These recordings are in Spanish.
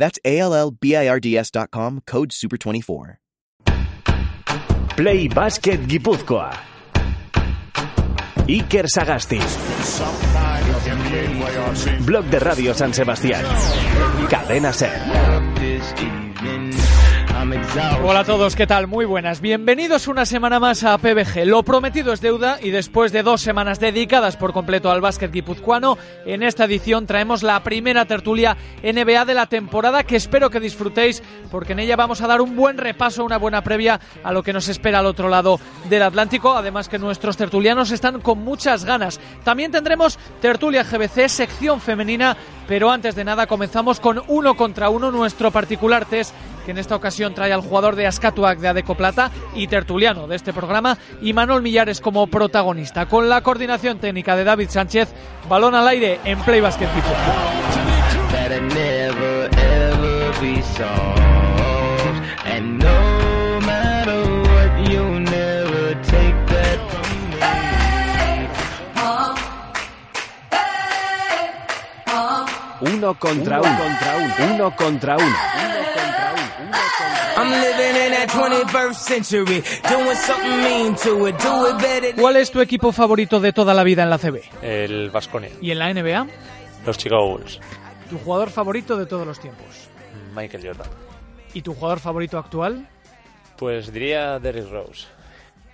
That's A-L-L-B-I-R-D-S.com, code SUPER24. Play Basket Guipúzcoa. Iker Sagasti. Blog de Radio San Sebastián. Cadena Ser. Hola a todos, ¿qué tal? Muy buenas. Bienvenidos una semana más a PBG. Lo prometido es deuda y después de dos semanas dedicadas por completo al básquet guipuzcoano, en esta edición traemos la primera tertulia NBA de la temporada que espero que disfrutéis porque en ella vamos a dar un buen repaso, una buena previa a lo que nos espera al otro lado del Atlántico. Además que nuestros tertulianos están con muchas ganas. También tendremos tertulia GBC, sección femenina, pero antes de nada comenzamos con uno contra uno nuestro particular test que en esta ocasión trae al jugador de Ascatuac de Adeco Plata y tertuliano de este programa y Manuel Millares como protagonista. Con la coordinación técnica de David Sánchez, balón al aire en Play Basket Uno contra uno, contra uno, uno contra uno. ¿Cuál es tu equipo favorito de toda la vida en la CB? El Vasconia. ¿Y en la NBA? Los Chicago Bulls. ¿Tu jugador favorito de todos los tiempos? Michael Jordan. ¿Y tu jugador favorito actual? Pues diría Derrick Rose.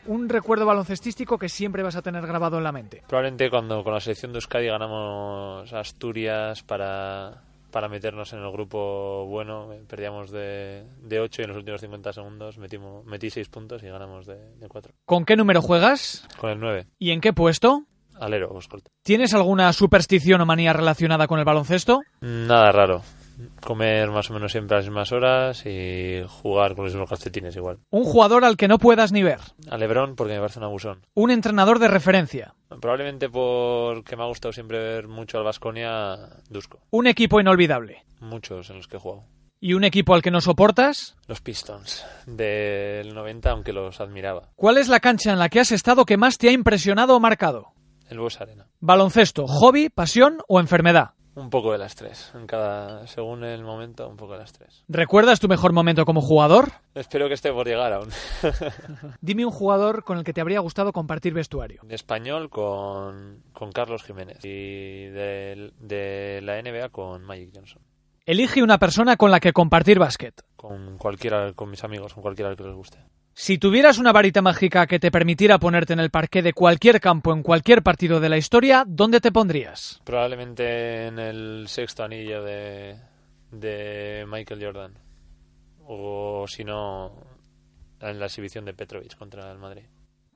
Un recuerdo baloncestístico que siempre vas a tener grabado en la mente. Probablemente cuando con la selección de Euskadi ganamos Asturias para, para meternos en el grupo bueno, perdíamos de, de 8 y en los últimos 50 segundos metimos, metí 6 puntos y ganamos de, de 4. ¿Con qué número juegas? Con el 9. ¿Y en qué puesto? Alero escolta. ¿Tienes alguna superstición o manía relacionada con el baloncesto? Nada raro. Comer más o menos siempre a las mismas horas y jugar con los mismos calcetines igual. Un jugador al que no puedas ni ver. A Lebron porque me parece un abusón. Un entrenador de referencia. Probablemente porque me ha gustado siempre ver mucho al Vasconia, Dusko. Un equipo inolvidable. Muchos en los que he jugado. ¿Y un equipo al que no soportas? Los Pistons del 90, aunque los admiraba. ¿Cuál es la cancha en la que has estado que más te ha impresionado o marcado? El Bues Arena. Baloncesto, hobby, pasión o enfermedad. Un poco de las tres. En cada, según el momento, un poco de las tres. ¿Recuerdas tu mejor momento como jugador? Espero que esté por llegar aún. Dime un jugador con el que te habría gustado compartir vestuario. De español con, con Carlos Jiménez y de, de la NBA con Magic Johnson. Elige una persona con la que compartir básquet. Con cualquiera, con mis amigos, con cualquiera que les guste. Si tuvieras una varita mágica que te permitiera ponerte en el parque de cualquier campo en cualquier partido de la historia, ¿dónde te pondrías? Probablemente en el sexto anillo de, de Michael Jordan. O si no, en la exhibición de Petrovic contra el Madrid.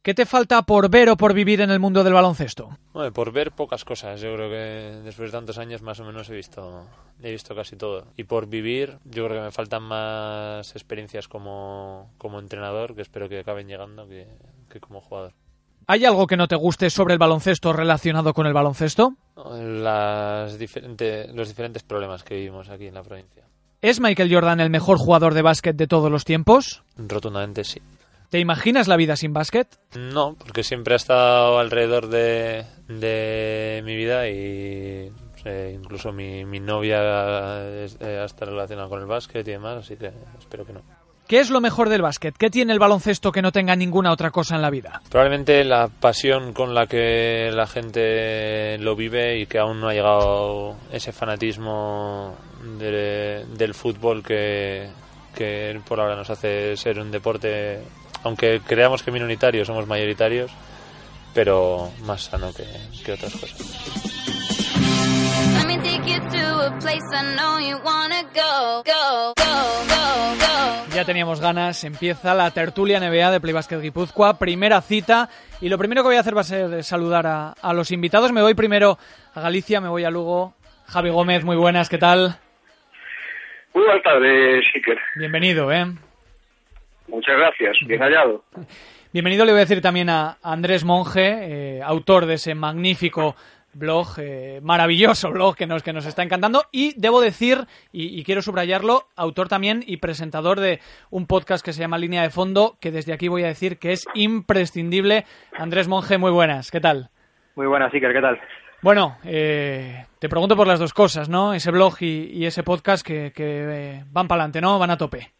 ¿Qué te falta por ver o por vivir en el mundo del baloncesto? Bueno, por ver pocas cosas. Yo creo que después de tantos años más o menos he visto, he visto casi todo. Y por vivir, yo creo que me faltan más experiencias como, como entrenador, que espero que acaben llegando, que, que como jugador. ¿Hay algo que no te guste sobre el baloncesto relacionado con el baloncesto? Las diferente, los diferentes problemas que vivimos aquí en la provincia. ¿Es Michael Jordan el mejor jugador de básquet de todos los tiempos? Rotundamente sí. ¿Te imaginas la vida sin básquet? No, porque siempre ha estado alrededor de, de mi vida y eh, incluso mi, mi novia es, eh, está relacionada con el básquet y demás, así que espero que no. ¿Qué es lo mejor del básquet? ¿Qué tiene el baloncesto que no tenga ninguna otra cosa en la vida? Probablemente la pasión con la que la gente lo vive y que aún no ha llegado ese fanatismo de, del fútbol que, que por ahora nos hace ser un deporte aunque creamos que minoritarios somos mayoritarios, pero más sano que, que otras cosas. Ya teníamos ganas, empieza la tertulia NBA de Play Basket Guipúzcoa, primera cita, y lo primero que voy a hacer va a ser saludar a, a los invitados. Me voy primero a Galicia, me voy a Lugo. Javi Gómez, muy buenas, ¿qué tal? Muy buenas tardes, Siker. Bienvenido, ¿eh? Muchas gracias, bien hallado. Bienvenido, le voy a decir también a Andrés Monge, eh, autor de ese magnífico blog, eh, maravilloso blog que nos, que nos está encantando. Y debo decir, y, quiero subrayarlo, autor también y presentador de un podcast que se llama Línea de Fondo, que desde aquí voy a decir que es imprescindible. Andrés Monge, muy buenas, ¿qué tal? Muy buenas, Iker, ¿qué tal? Bueno, eh, te pregunto por las dos cosas, ¿no? Ese blog y, ese podcast que, que van para adelante, ¿no? Van a tope.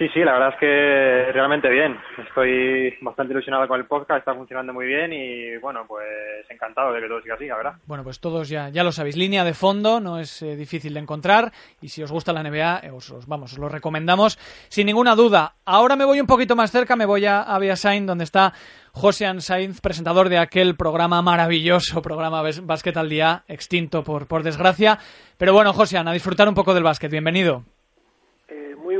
Sí, sí, la verdad es que realmente bien. Estoy bastante ilusionado con el podcast, está funcionando muy bien y bueno, pues encantado de que todo siga así, la verdad. Bueno, pues todos ya, ya lo sabéis, línea de fondo, no es eh, difícil de encontrar y si os gusta la NBA, eh, os, vamos, os lo recomendamos sin ninguna duda. Ahora me voy un poquito más cerca, me voy a Sainz, donde está José Sainz, presentador de aquel programa maravilloso, programa Básquet al Día, extinto por, por desgracia. Pero bueno, José, a disfrutar un poco del básquet, bienvenido.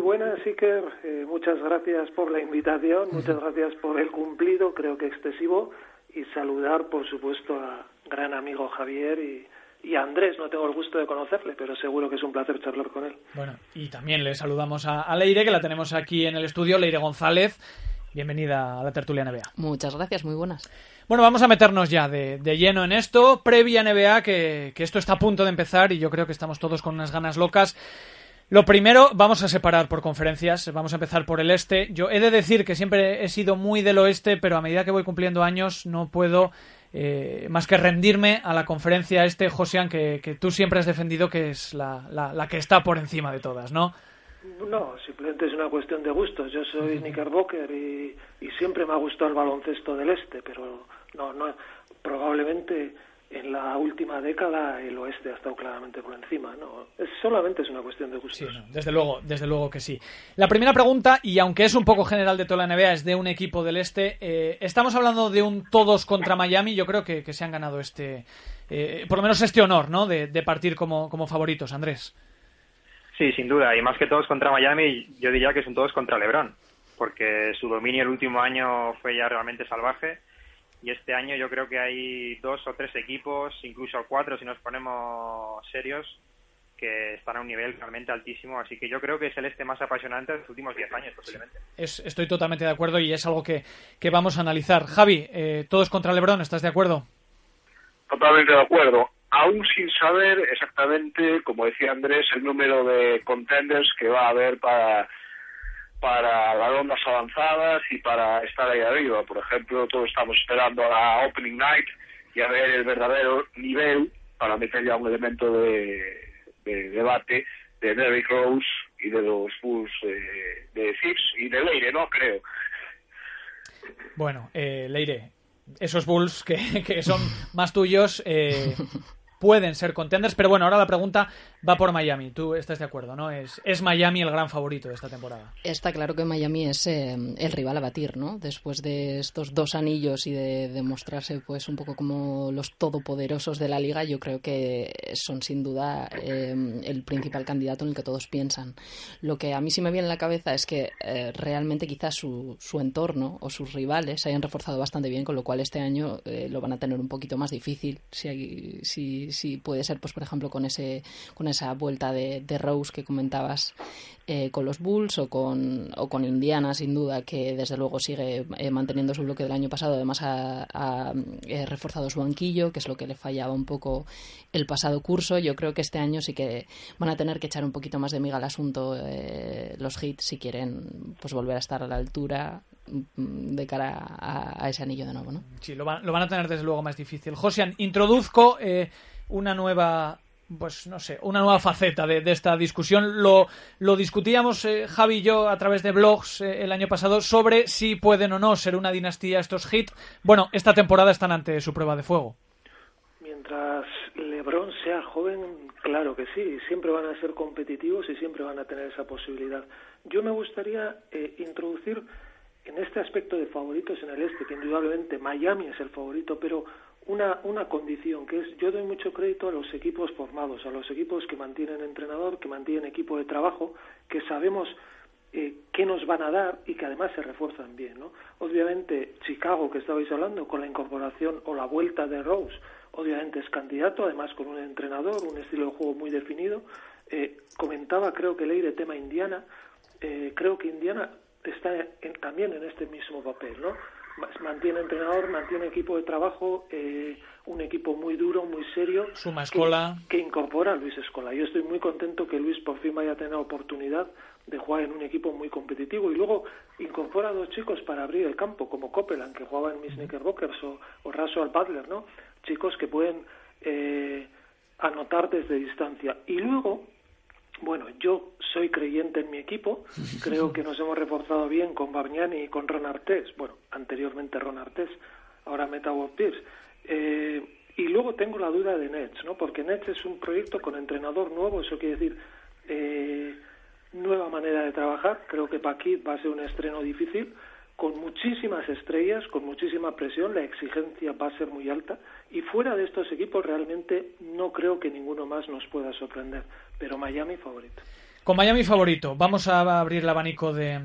Buenas, Iker. Eh, muchas gracias por la invitación, muchas gracias por el cumplido, creo que excesivo, y saludar, por supuesto, a gran amigo Javier y, a Andrés. No tengo el gusto de conocerle, pero seguro que es un placer charlar con él. Bueno, y también le saludamos a, Leire, que la tenemos aquí en el estudio, Leire González. Bienvenida a la tertulia NBA. Muchas gracias, muy buenas. Bueno, vamos a meternos ya de, lleno en esto. Previa NBA, que, que, esto está a punto de empezar y yo creo que estamos todos con unas ganas locas. Lo primero, vamos a separar por conferencias. Vamos a empezar por el este. Yo he de decir que siempre he sido muy del oeste, pero a medida que voy cumpliendo años no puedo eh, más que rendirme a la conferencia este, Josian, que, que tú siempre has defendido que es la, la, que está por encima de todas, ¿no? No, simplemente es una cuestión de gustos. Yo soy Knickerbocker y, y siempre me ha gustado el baloncesto del este, pero no, no, probablemente en la última década el oeste ha estado claramente por encima, ¿no? Es, solamente es una cuestión de gustos. Sí, desde luego, desde luego que sí. La primera pregunta, y aunque es un poco general de toda la NBA, es de un equipo del este. Eh, estamos hablando de un todos contra Miami. Yo creo que, se han ganado este, eh, por lo menos este honor, ¿no? De, partir como, como favoritos, Andrés. Sí, sin duda. Y más que todos contra Miami, yo diría que son todos contra LeBron, porque su dominio el último año fue ya realmente salvaje y este año yo creo que hay dos o tres equipos, incluso cuatro si nos ponemos serios, que están a un nivel realmente altísimo, así que yo creo que es el este más apasionante de los últimos diez años posiblemente. estoy totalmente de acuerdo y es algo que, vamos a analizar. Javi, eh, todos contra Lebron, ¿estás de acuerdo? Totalmente de acuerdo, aún sin saber exactamente, como decía Andrés, el número de contenders que va a haber para para las rondas avanzadas y para estar ahí arriba. Por ejemplo, todos estamos esperando a la Opening Night y a ver el verdadero nivel para meter ya un elemento de, debate de Derrick Rose y de los Bulls de, de y de Leire, ¿no? Creo. Bueno, eh, Leire, esos Bulls que, que son más tuyos, eh, pueden ser contenders, pero bueno, ahora la pregunta va por Miami. Tú estás de acuerdo, ¿no? Es, es Miami el gran favorito de esta temporada. Está claro que Miami es eh, el rival a batir, ¿no? Después de estos dos anillos y de demostrarse pues un poco como los todopoderosos de la liga, yo creo que son sin duda eh, el principal candidato en el que todos piensan. Lo que a mí sí me viene en la cabeza es que eh, realmente quizás su, su entorno o sus rivales se hayan reforzado bastante bien, con lo cual este año lo van a tener un poquito más difícil si, si si, puede ser, pues por ejemplo, con ese esa vuelta de, Rose que comentabas eh, con los Bulls o con, o con Indiana, sin duda, que desde luego sigue eh, manteniendo su bloque del año pasado. Además, ha, eh, reforzado su banquillo, que es lo que le fallaba un poco el pasado curso. Yo creo que este año sí que van a tener que echar un poquito más de miga al asunto los hits si quieren pues volver a estar a la altura mm, de cara a, ese anillo de nuevo, ¿no? Sí, lo, van a tener desde luego más difícil. Josian, introduzco una nueva pues no sé, una nueva faceta de, esta discusión. Lo, lo discutíamos eh, Javi y yo a través de blogs eh, el año pasado sobre si pueden o no ser una dinastía estos hits. Bueno, esta temporada están ante su prueba de fuego. Mientras LeBron sea joven, claro que sí, siempre van a ser competitivos y siempre van a tener esa posibilidad. Yo me gustaría eh, introducir en este aspecto de favoritos en el este, que indudablemente Miami es el favorito, pero una, una condición, que es yo doy mucho crédito a los equipos formados, a los equipos que mantienen entrenador, que mantienen equipo de trabajo, que sabemos eh, qué nos van a dar y que además se refuerzan bien. ¿no? Obviamente, Chicago, que estabais hablando, con la incorporación o la vuelta de Rose, obviamente es candidato, además con un entrenador, un estilo de juego muy definido. Eh, comentaba, creo que leí de tema Indiana, eh, creo que Indiana está también en este mismo papel, ¿no? Mantiene entrenador, mantiene equipo de trabajo, eh, un equipo muy duro, muy serio. Suma Escola. Que, incorpora a Luis Escola. Yo estoy muy contento que Luis por fin vaya a tener la oportunidad de jugar en un equipo muy competitivo y luego incorpora a dos chicos para abrir el campo, como Copeland, que jugaba en Miss Knickerbockers, o, o Raso al Butler, ¿no? Chicos que pueden eh, anotar desde distancia. Y luego, bueno, yo soy creyente en mi equipo, creo que nos hemos reforzado bien con Bargnani y con Ron Artés, bueno, anteriormente Ron Artés, ahora Meta Pierce. Eh, y luego tengo la duda de Nets, ¿no? Porque Nets es un proyecto con entrenador nuevo, eso quiere decir eh, nueva manera de trabajar. Creo que Paquit va a ser un estreno difícil, con muchísimas estrellas, con muchísima presión, la exigencia va a ser muy alta y fuera de estos equipos realmente no creo que ninguno más nos pueda sorprender, pero Miami favorito. Con Miami favorito, vamos a abrir el abanico de,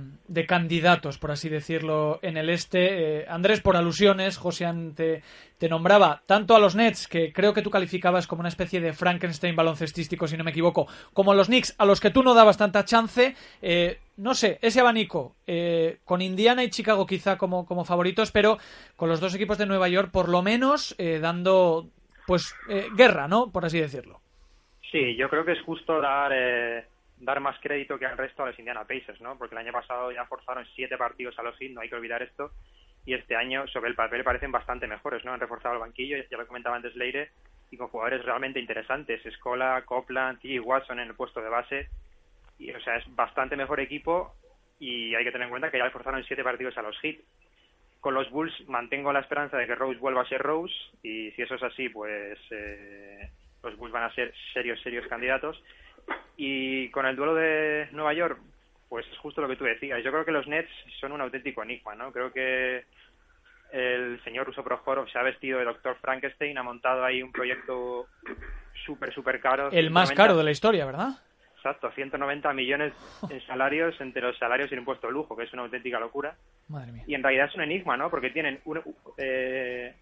candidatos, por así decirlo, en el este. Eh, Andrés, por alusiones, José te, te, nombraba tanto a los Nets, que creo que tú calificabas como una especie de Frankenstein baloncestístico, si no me equivoco, como a los Knicks, a los que tú no dabas tanta chance. Eh, no sé, ese abanico, eh, con Indiana y Chicago quizá como, como favoritos, pero con los dos equipos de Nueva York, por lo menos, dando pues guerra, ¿no? Por así decirlo. Sí, yo creo que es justo dar dar más crédito que al resto a los Indiana Pacers, ¿no? Porque el año pasado ya forzaron siete partidos a los Heat, no hay que olvidar esto, y este año sobre el papel parecen bastante mejores, ¿no? Han reforzado el banquillo, ya lo comentaba antes Leire, y con jugadores realmente interesantes, Escola, Copland, y Watson en el puesto de base, y o sea, es bastante mejor equipo y hay que tener en cuenta que ya forzaron siete partidos a los Heat. Con los Bulls mantengo la esperanza de que Rose vuelva a ser Rose y si eso es así, pues eh, los Bulls van a ser serios, serios candidatos. Y con el duelo de Nueva York, pues es justo lo que tú decías. Yo creo que los Nets son un auténtico enigma, ¿no? Creo que el señor Russo Prohorov se ha vestido de Doctor Frankenstein, ha montado ahí un proyecto súper, súper caro. El más caro de la historia, ¿verdad? Exacto, 190 millones en salarios entre los salarios y el impuesto de lujo, que es una auténtica locura. Madre mía. Y en realidad es un enigma, ¿no? Porque tienen un, eh,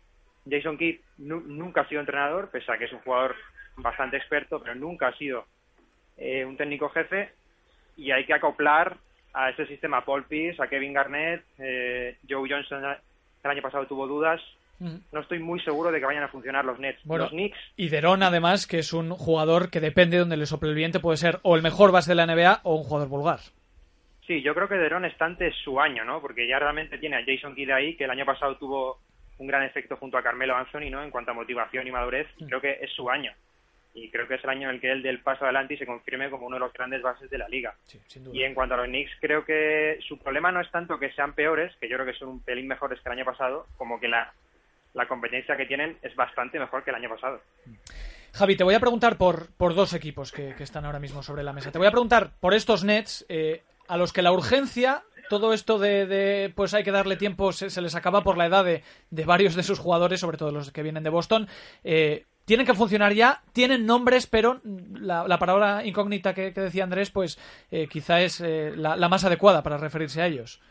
Jason Kidd nunca ha sido entrenador, pese a que es un jugador bastante experto, pero nunca ha sido eh, un técnico jefe y hay que acoplar a ese sistema Paul Pierce, a Kevin Garnett, eh, Joe Johnson el año pasado tuvo dudas. No estoy muy seguro de que vayan a funcionar los Nets. los Knicks. Y Deron, además, que es un jugador que depende de donde le sople el viento, puede ser o el mejor base de la NBA o un jugador vulgar. Sí, yo creo que Deron está ante su año, ¿no? Porque ya realmente tiene a Jason Kidd ahí, que el año pasado tuvo un gran efecto junto a Carmelo Anthony, ¿no? En cuanto a motivación y madurez, creo que es su año y creo que es el año en el que él del paso adelante y se confirme como uno de los grandes bases de la liga. Y en cuanto a los Knicks, creo que su problema no es tanto que sean peores, que yo creo que son un pelín mejores que el año pasado, como que la, la competencia que tienen es bastante mejor que el año pasado. Javi, te voy a preguntar por, por dos equipos que, están ahora mismo sobre la mesa. Te voy a preguntar por estos Nets, eh, a los que la urgencia todo esto de, pues hay que darle tiempo se, les acaba por la edad de, de, varios de sus jugadores, sobre todo los que vienen de Boston. Eh, tienen que funcionar ya, tienen nombres, pero la, palabra incógnita que, decía Andrés, pues eh, quizá es eh, la, más adecuada para referirse a ellos.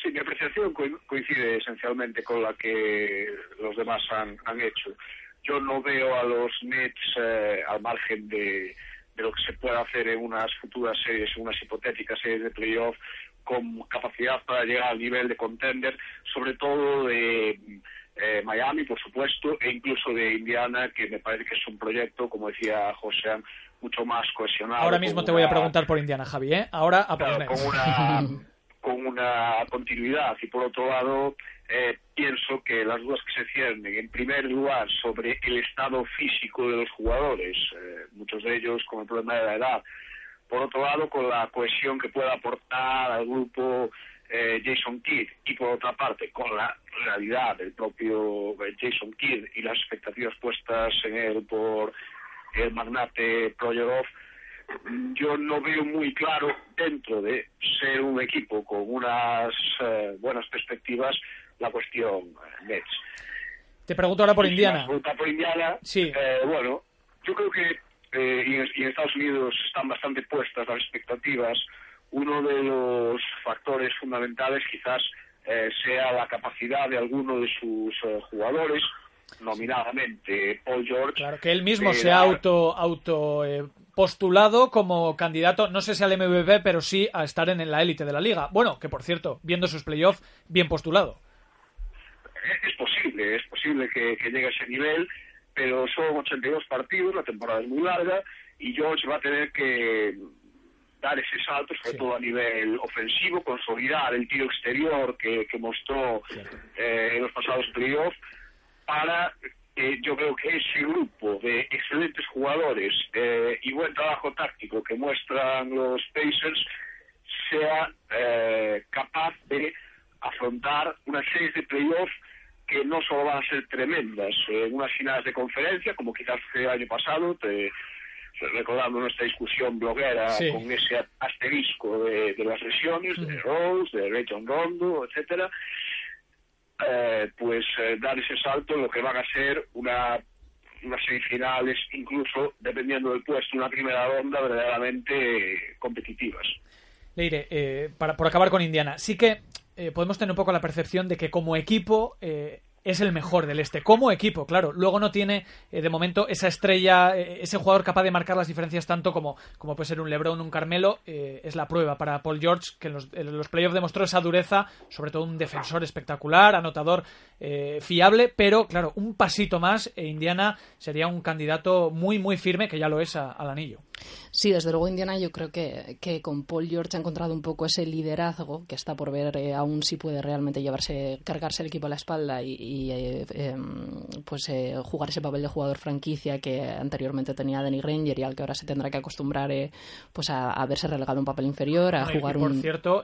Sí, mi apreciación coincide esencialmente con la que los demás han, hecho. Yo no veo a los Nets eh, al margen de, de lo que se pueda hacer en unas futuras series, en unas hipotéticas series de playoff, con capacidad para llegar al nivel de contender, sobre todo de eh, Miami, por supuesto, e incluso de Indiana, que me parece que es un proyecto, como decía José, mucho más cohesionado. Ahora mismo te voy a preguntar por Indiana, Javi, ¿eh? Ahora a por con, una, con una continuidad. Y por otro lado, eh, pienso que las dudas que se ciernen, en primer lugar, sobre el estado físico de los jugadores, eh, muchos de ellos con el problema de la edad. Por otro lado, con la cohesión que pueda aportar al grupo eh, Jason Kidd y por otra parte con la realidad del propio eh, Jason Kidd y las expectativas puestas en él por el magnate Proyorov, yo no veo muy claro dentro de ser un equipo con unas eh, buenas perspectivas la cuestión Nets. Te pregunto ahora por Indiana. Pregunta por Indiana. Sí. bueno, yo creo que y en Estados Unidos están bastante puestas las expectativas uno de los factores fundamentales quizás eh, sea la capacidad de alguno de sus eh, jugadores, nominadamente Paul George. Claro, que él mismo se ha auto, auto eh, postulado como candidato, no sé si al MVP, pero sí a estar en la élite de la liga. Bueno, que por cierto, viendo sus playoffs, bien postulado. Es posible, es posible que, llegue a ese nivel, pero son 82 partidos, la temporada es muy larga y George va a tener que dar ese salto, sobre todo a nivel ofensivo, consolidar el tiro exterior que, mostró eh, en los pasados playoffs, para que yo creo que ese grupo de excelentes jugadores eh, y buen trabajo táctico que muestran los Pacers sea eh, capaz de afrontar una serie de playoffs que no solo van a ser tremendas en unas finales de conferencia, como quizás fue el año pasado, te, recordando nuestra discusión bloguera con ese asterisco de, las lesiones, de Rose, de Rayton Rondo, etcétera, eh, pues eh, dar ese salto en lo que van a ser una unas semifinales, incluso dependiendo del puesto, una primera ronda verdaderamente competitivas. Leire, eh, para, por acabar con Indiana, sí que podemos tener un poco la percepción de que como equipo es el mejor del este, como equipo, claro. Luego no tiene, eh, de momento, esa estrella, eh, ese jugador capaz de marcar las diferencias tanto como, como puede ser un Lebron, un Carmelo. Eh, es la prueba para Paul George, que en los, los, playoffs demostró esa dureza, sobre todo un defensor espectacular, anotador fiable, pero claro, un pasito más e Indiana sería un candidato muy, muy firme, que ya lo es al anillo. Sí, desde luego Indiana yo creo que, que, con Paul George ha encontrado un poco ese liderazgo que está por ver aún si puede realmente llevarse, cargarse el equipo a la espalda y, eh, em, pues eh, jugar ese papel de jugador franquicia que anteriormente tenía Danny Ranger y al que ahora se tendrá que acostumbrar pues a, verse relegado un papel inferior, a jugar por un... cierto,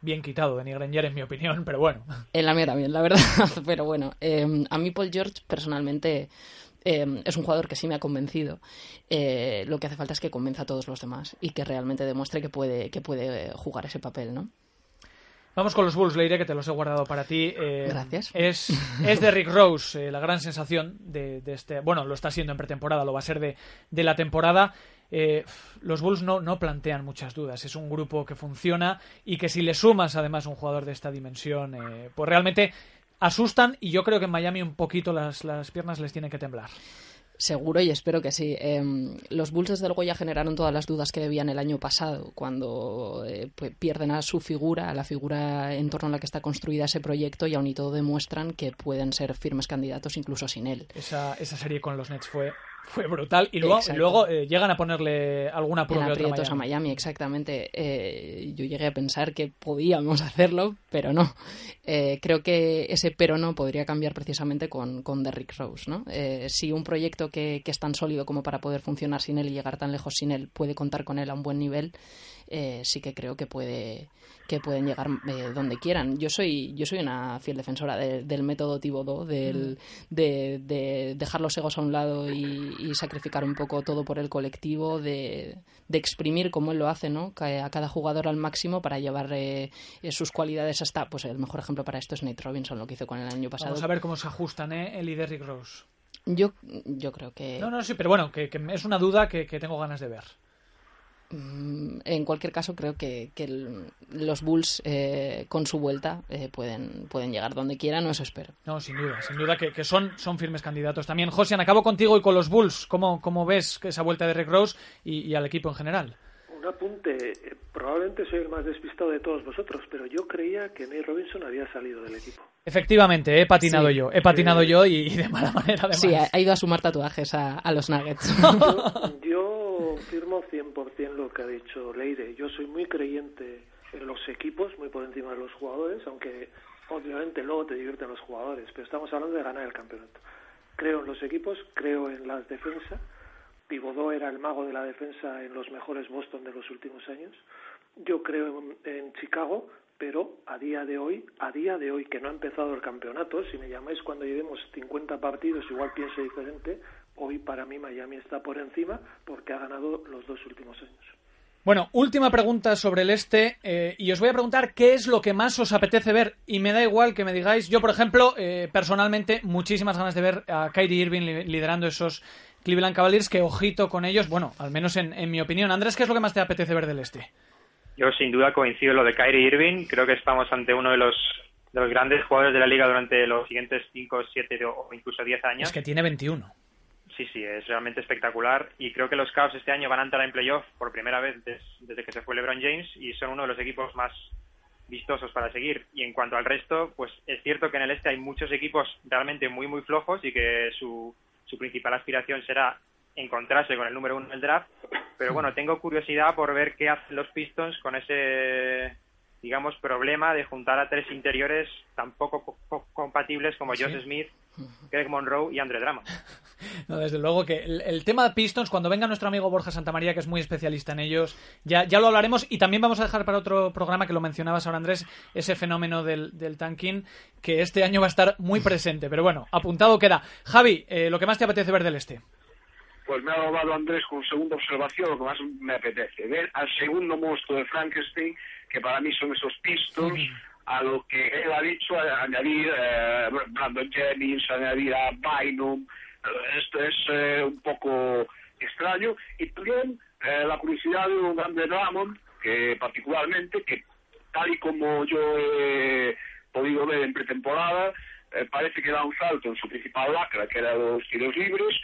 bien quitado Danny Granger en mi opinión, pero bueno. En la mía también, la verdad. pero bueno, em, a mí Paul George personalmente Em, es un jugador que sí me ha convencido. Eh, lo que hace falta es que convenza a todos los demás y que realmente demuestre que puede, que puede jugar ese papel, ¿no? Vamos con los Bulls, Leire, que te los he guardado para ti. Eh, Gracias. Es, es de Rick Rose eh, la gran sensación de, este. Bueno, lo está siendo en pretemporada, lo va a ser de, de la temporada. los Bulls no, no plantean muchas dudas. Es un grupo que funciona y que si le sumas además un jugador de esta dimensión, pues realmente asustan y yo creo que en Miami un poquito las, las piernas les tienen que temblar. Seguro y espero que sí. Em, los Bulls desde luego ya generaron todas las dudas que debían el año pasado cuando eh, pues, pierden a su figura, a la figura en torno a la que está construida ese proyecto y aún y todo demuestran que pueden ser firmes candidatos incluso sin él. Esa, esa serie con los Nets fue fue brutal. Y luego, luego eh, llegan a ponerle alguna prueba en a Miami. exactamente. Eh, yo llegué a pensar que podíamos hacerlo, pero no. Eh, creo que ese pero no podría cambiar precisamente con, con Derrick Rose. ¿no? si un proyecto que, que, es tan sólido como para poder funcionar sin él y llegar tan lejos sin él puede contar con él a un buen nivel, sí que creo que puede que pueden llegar eh, donde quieran. Yo soy, yo soy una fiel defensora del método Tibodó, del, de, dejar los egos a un lado y, sacrificar un poco todo por el colectivo, de, exprimir como él lo hace, ¿no? A cada jugador al máximo para llevar eh, sus cualidades hasta, pues el mejor ejemplo para esto es Nate Robinson, lo que hizo con el año pasado. Vamos a ver cómo se ajustan, ¿eh? El y Derrick Rose. Yo, yo creo que... No, no, sí, pero bueno, que, es una duda que tengo ganas de ver. Mm, en cualquier caso, creo que, los Bulls eh, con su vuelta eh, pueden, pueden llegar donde quieran, o eso espero. No, sin duda, sin duda que, son, son firmes candidatos. También, Josian, acabo contigo y con los Bulls. ¿Cómo, cómo ves esa vuelta de Rick Rose y, al equipo en general? Un apunte, eh, probablemente soy el más despistado de todos vosotros, pero yo creía que Nate Robinson había salido del equipo. Efectivamente, he patinado yo, he patinado yo y, de mala manera además. Sí, ha, ido a sumar tatuajes a, los Nuggets. yo confirmo 100% lo que ha dicho Leire. Yo soy muy creyente en los equipos, muy por encima de los jugadores, aunque obviamente luego te divierten los jugadores, pero estamos hablando de ganar el campeonato. Creo en los equipos, creo en la defensa. Pivotó era el mago de la defensa en los mejores Boston de los últimos años. Yo creo en, Chicago, pero a día de hoy, a día de hoy que no ha empezado el campeonato, si me llamáis cuando llevemos 50 partidos, igual pienso diferente, Hoy para mí Miami está por encima porque ha ganado los dos últimos años. Bueno, última pregunta sobre el este eh, y os voy a preguntar qué es lo que más os apetece ver y me da igual que me digáis. Yo, por ejemplo, eh, personalmente, muchísimas ganas de ver a Kyrie Irving liderando esos Cleveland Cavaliers, que ojito con ellos, bueno, al menos en, mi opinión. Andrés, ¿qué es lo que más te apetece ver del este? Yo sin duda coincido en lo de Kyrie Irving. Creo que estamos ante uno de los, de los grandes jugadores de la liga durante los siguientes 5, 7 o incluso 10 años. Es que tiene 21. Sí, sí, es realmente espectacular y creo que los Cavs este año van a entrar en playoff por primera vez desde que se fue LeBron James y son uno de los equipos más vistosos para seguir. Y en cuanto al resto, pues es cierto que en el este hay muchos equipos realmente muy, muy flojos y que su, su principal aspiración será encontrarse con el número uno del draft. Pero bueno, tengo curiosidad por ver qué hacen los Pistons con ese digamos, problema de juntar a tres interiores tan poco compatibles como Josh Smith, Greg Monroe y Andre Drummond. No, desde luego que el, tema de Pistons, cuando venga nuestro amigo Borja Santamaría, que es muy especialista en ellos, ya, ya lo hablaremos y también vamos a dejar para otro programa que lo mencionabas ahora, Andrés, ese fenómeno del, del tanking que este año va a estar muy presente. Pero bueno, apuntado queda. Javi, eh, lo que más te apetece ver del este. Pues me ha robado Andrés con segunda observación, lo que más me apetece. Ver al segundo monstruo de Frankenstein que para mí son esos Pistons, a lo que él ha dicho, añadir eh, Brandon Jennings, añadir a Bynum, eh, esto es eh, un poco extraño, y también la curiosidad de un grande Ramón, que particularmente, que tal y como yo he podido ver en pretemporada, parece que da un salto en su principal lacra, que era los tiros libres,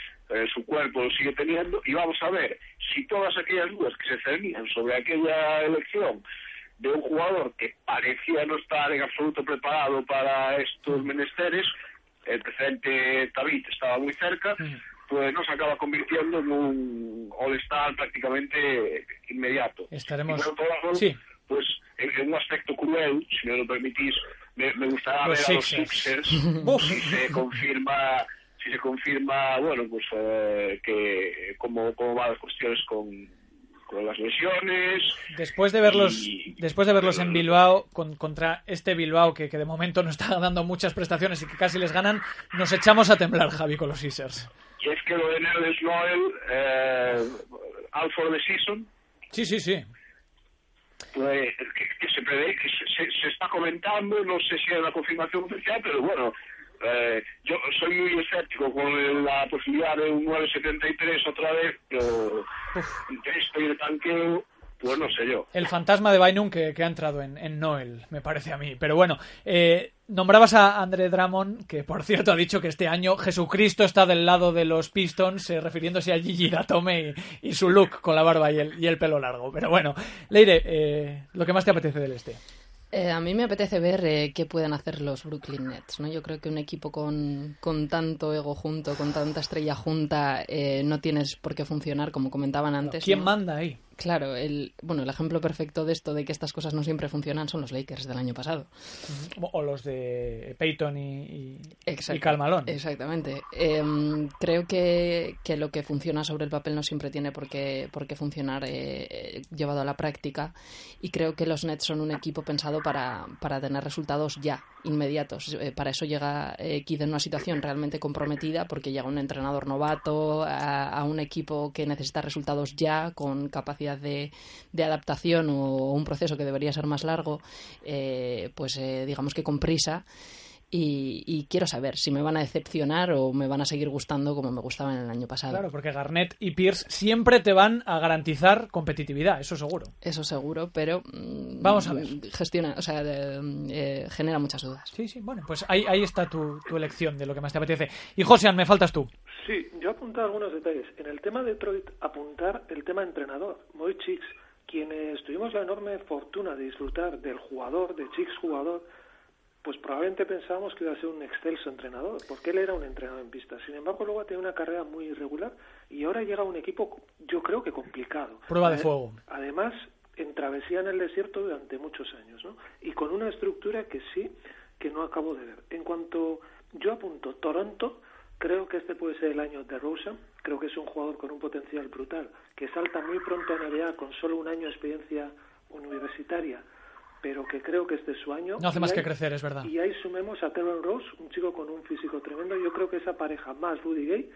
su cuerpo lo sigue teniendo, y vamos a ver si todas aquellas dudas que se cernían sobre aquella elección de un jugador que parecía no estar en absoluto preparado para estos mm. menesteres, el presidente David estaba muy cerca, mm. pues nos acaba convirtiendo en un all-star prácticamente inmediato. Estaremos... Y bueno, sí. Pues en, en, un aspecto cruel, si me lo permitís, me, me gustará los ver Sixers. a los Sixers si se confirma si se confirma, bueno, pues eh, que cómo, cómo van las cuestiones con, con las lesiones. Después de verlos, después de verlos en Bilbao con, contra este Bilbao que, que, de momento no está dando muchas prestaciones y que casi les ganan, nos echamos a temblar, Javi, con los Caesars. Y es que lo de Noel, eh, out for the season. Sí, sí, sí. Pues que, se prevé, que se, se, está comentando, no sé si es la confirmación oficial, pero bueno, eh, yo soy muy escéptico con la posibilidad de un 973 otra vez, pero esto y el tanqueo, pues no sé yo. El fantasma de Bynum que, ha entrado en, Noel, me parece a mí. Pero bueno, eh, nombrabas a André Drummond, que por cierto ha dicho que este año Jesucristo está del lado de los Pistons, eh, refiriéndose a Gigi Datome y, y, su look con la barba y el, y el pelo largo. Pero bueno, Leire, lo que más te apetece del este. Eh, a mí me apetece ver eh, qué pueden hacer los Brooklyn Nets. ¿no? Yo creo que un equipo con, con tanto ego junto, con tanta estrella junta, eh, no tienes por qué funcionar como comentaban antes. ¿Quién manda ahí? Claro, el, bueno, el ejemplo perfecto de esto, de que estas cosas no siempre funcionan, son los Lakers del año pasado. O los de Peyton y, y, Calmalón. Exactamente. Em, creo que, que, lo que funciona sobre el papel no siempre tiene por qué, por qué funcionar eh, llevado a la práctica. Y creo que los Nets son un equipo pensado para, para tener resultados ya, inmediatos. Eh, para eso llega eh, Kid en una situación realmente comprometida, porque llega un entrenador novato a, un equipo que necesita resultados ya, con capacidad de, adaptación o un proceso que debería ser más largo, eh, pues eh, digamos que con prisa. Y, quiero saber si me van a decepcionar o me van a seguir gustando como me gustaban el año pasado. Claro, porque Garnett y Pierce siempre te van a garantizar competitividad, eso seguro. Eso seguro, pero mm, vamos a ver. Gestiona, o sea, eh, genera muchas dudas. Sí, sí, bueno, pues ahí, ahí está tu, tu elección de lo que más te apetece. Y Josian, me faltas tú. Sí, yo apuntado algunos detalles. En el tema de Detroit, apuntar el tema entrenador. Moy Chicks, quienes tuvimos la enorme fortuna de disfrutar del jugador, de Chicks jugador, pues probablemente pensábamos que iba a ser un excelso entrenador, porque él era un entrenador en pista. Sin embargo, luego ha tenido una carrera muy irregular y ahora llega a un equipo, yo creo que complicado. Prueba de fuego. Además, en travesía en el desierto durante muchos años, ¿no? Y con una estructura que sí, que no acabo de ver. En cuanto yo apunto Toronto, Creo que este puede ser el año de Rosa. Creo que es un jugador con un potencial brutal, que salta muy pronto a NBA con solo un año de experiencia universitaria, pero que creo que este es su año. No hace más que crecer, es verdad. Y ahí sumemos a Terrell Rose, un chico con un físico tremendo. Yo creo que esa pareja más Rudy Gay,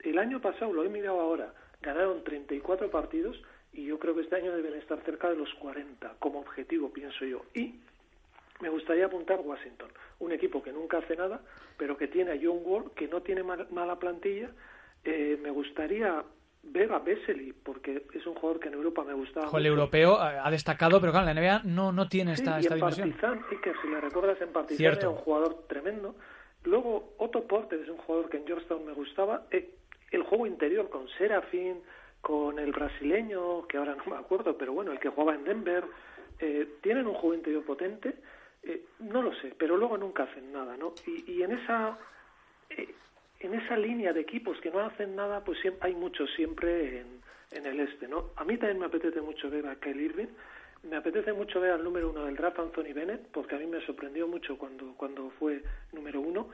el año pasado, lo he mirado ahora, ganaron 34 partidos y yo creo que este año deben estar cerca de los 40 como objetivo, pienso yo. Y me gustaría apuntar Washington, un equipo que nunca hace nada, pero que tiene a John Wall, que no tiene mala plantilla. Eh, me gustaría ver a Vesely, porque es un jugador que en Europa me gustaba. el europeo ha destacado, pero claro, en la NBA no, no tiene esta, sí, esta y en Partizan, sí, que si le recuerdas en Partizan era un jugador tremendo. Luego Otto Porter es un jugador que en Georgetown me gustaba. Eh, el juego interior con Serafín, con el brasileño, que ahora no me acuerdo, pero bueno, el que jugaba en Denver, eh, tienen un juego interior potente, eh, no lo sé, pero luego nunca hacen nada, ¿no? Y, y en esa eh, en esa línea de equipos que no hacen nada, pues siempre, hay muchos siempre en, en el este, ¿no? A mí también me apetece mucho ver a Kyle Irving, me apetece mucho ver al número uno del draft, Anthony Bennett, porque a mí me sorprendió mucho cuando, cuando fue número uno.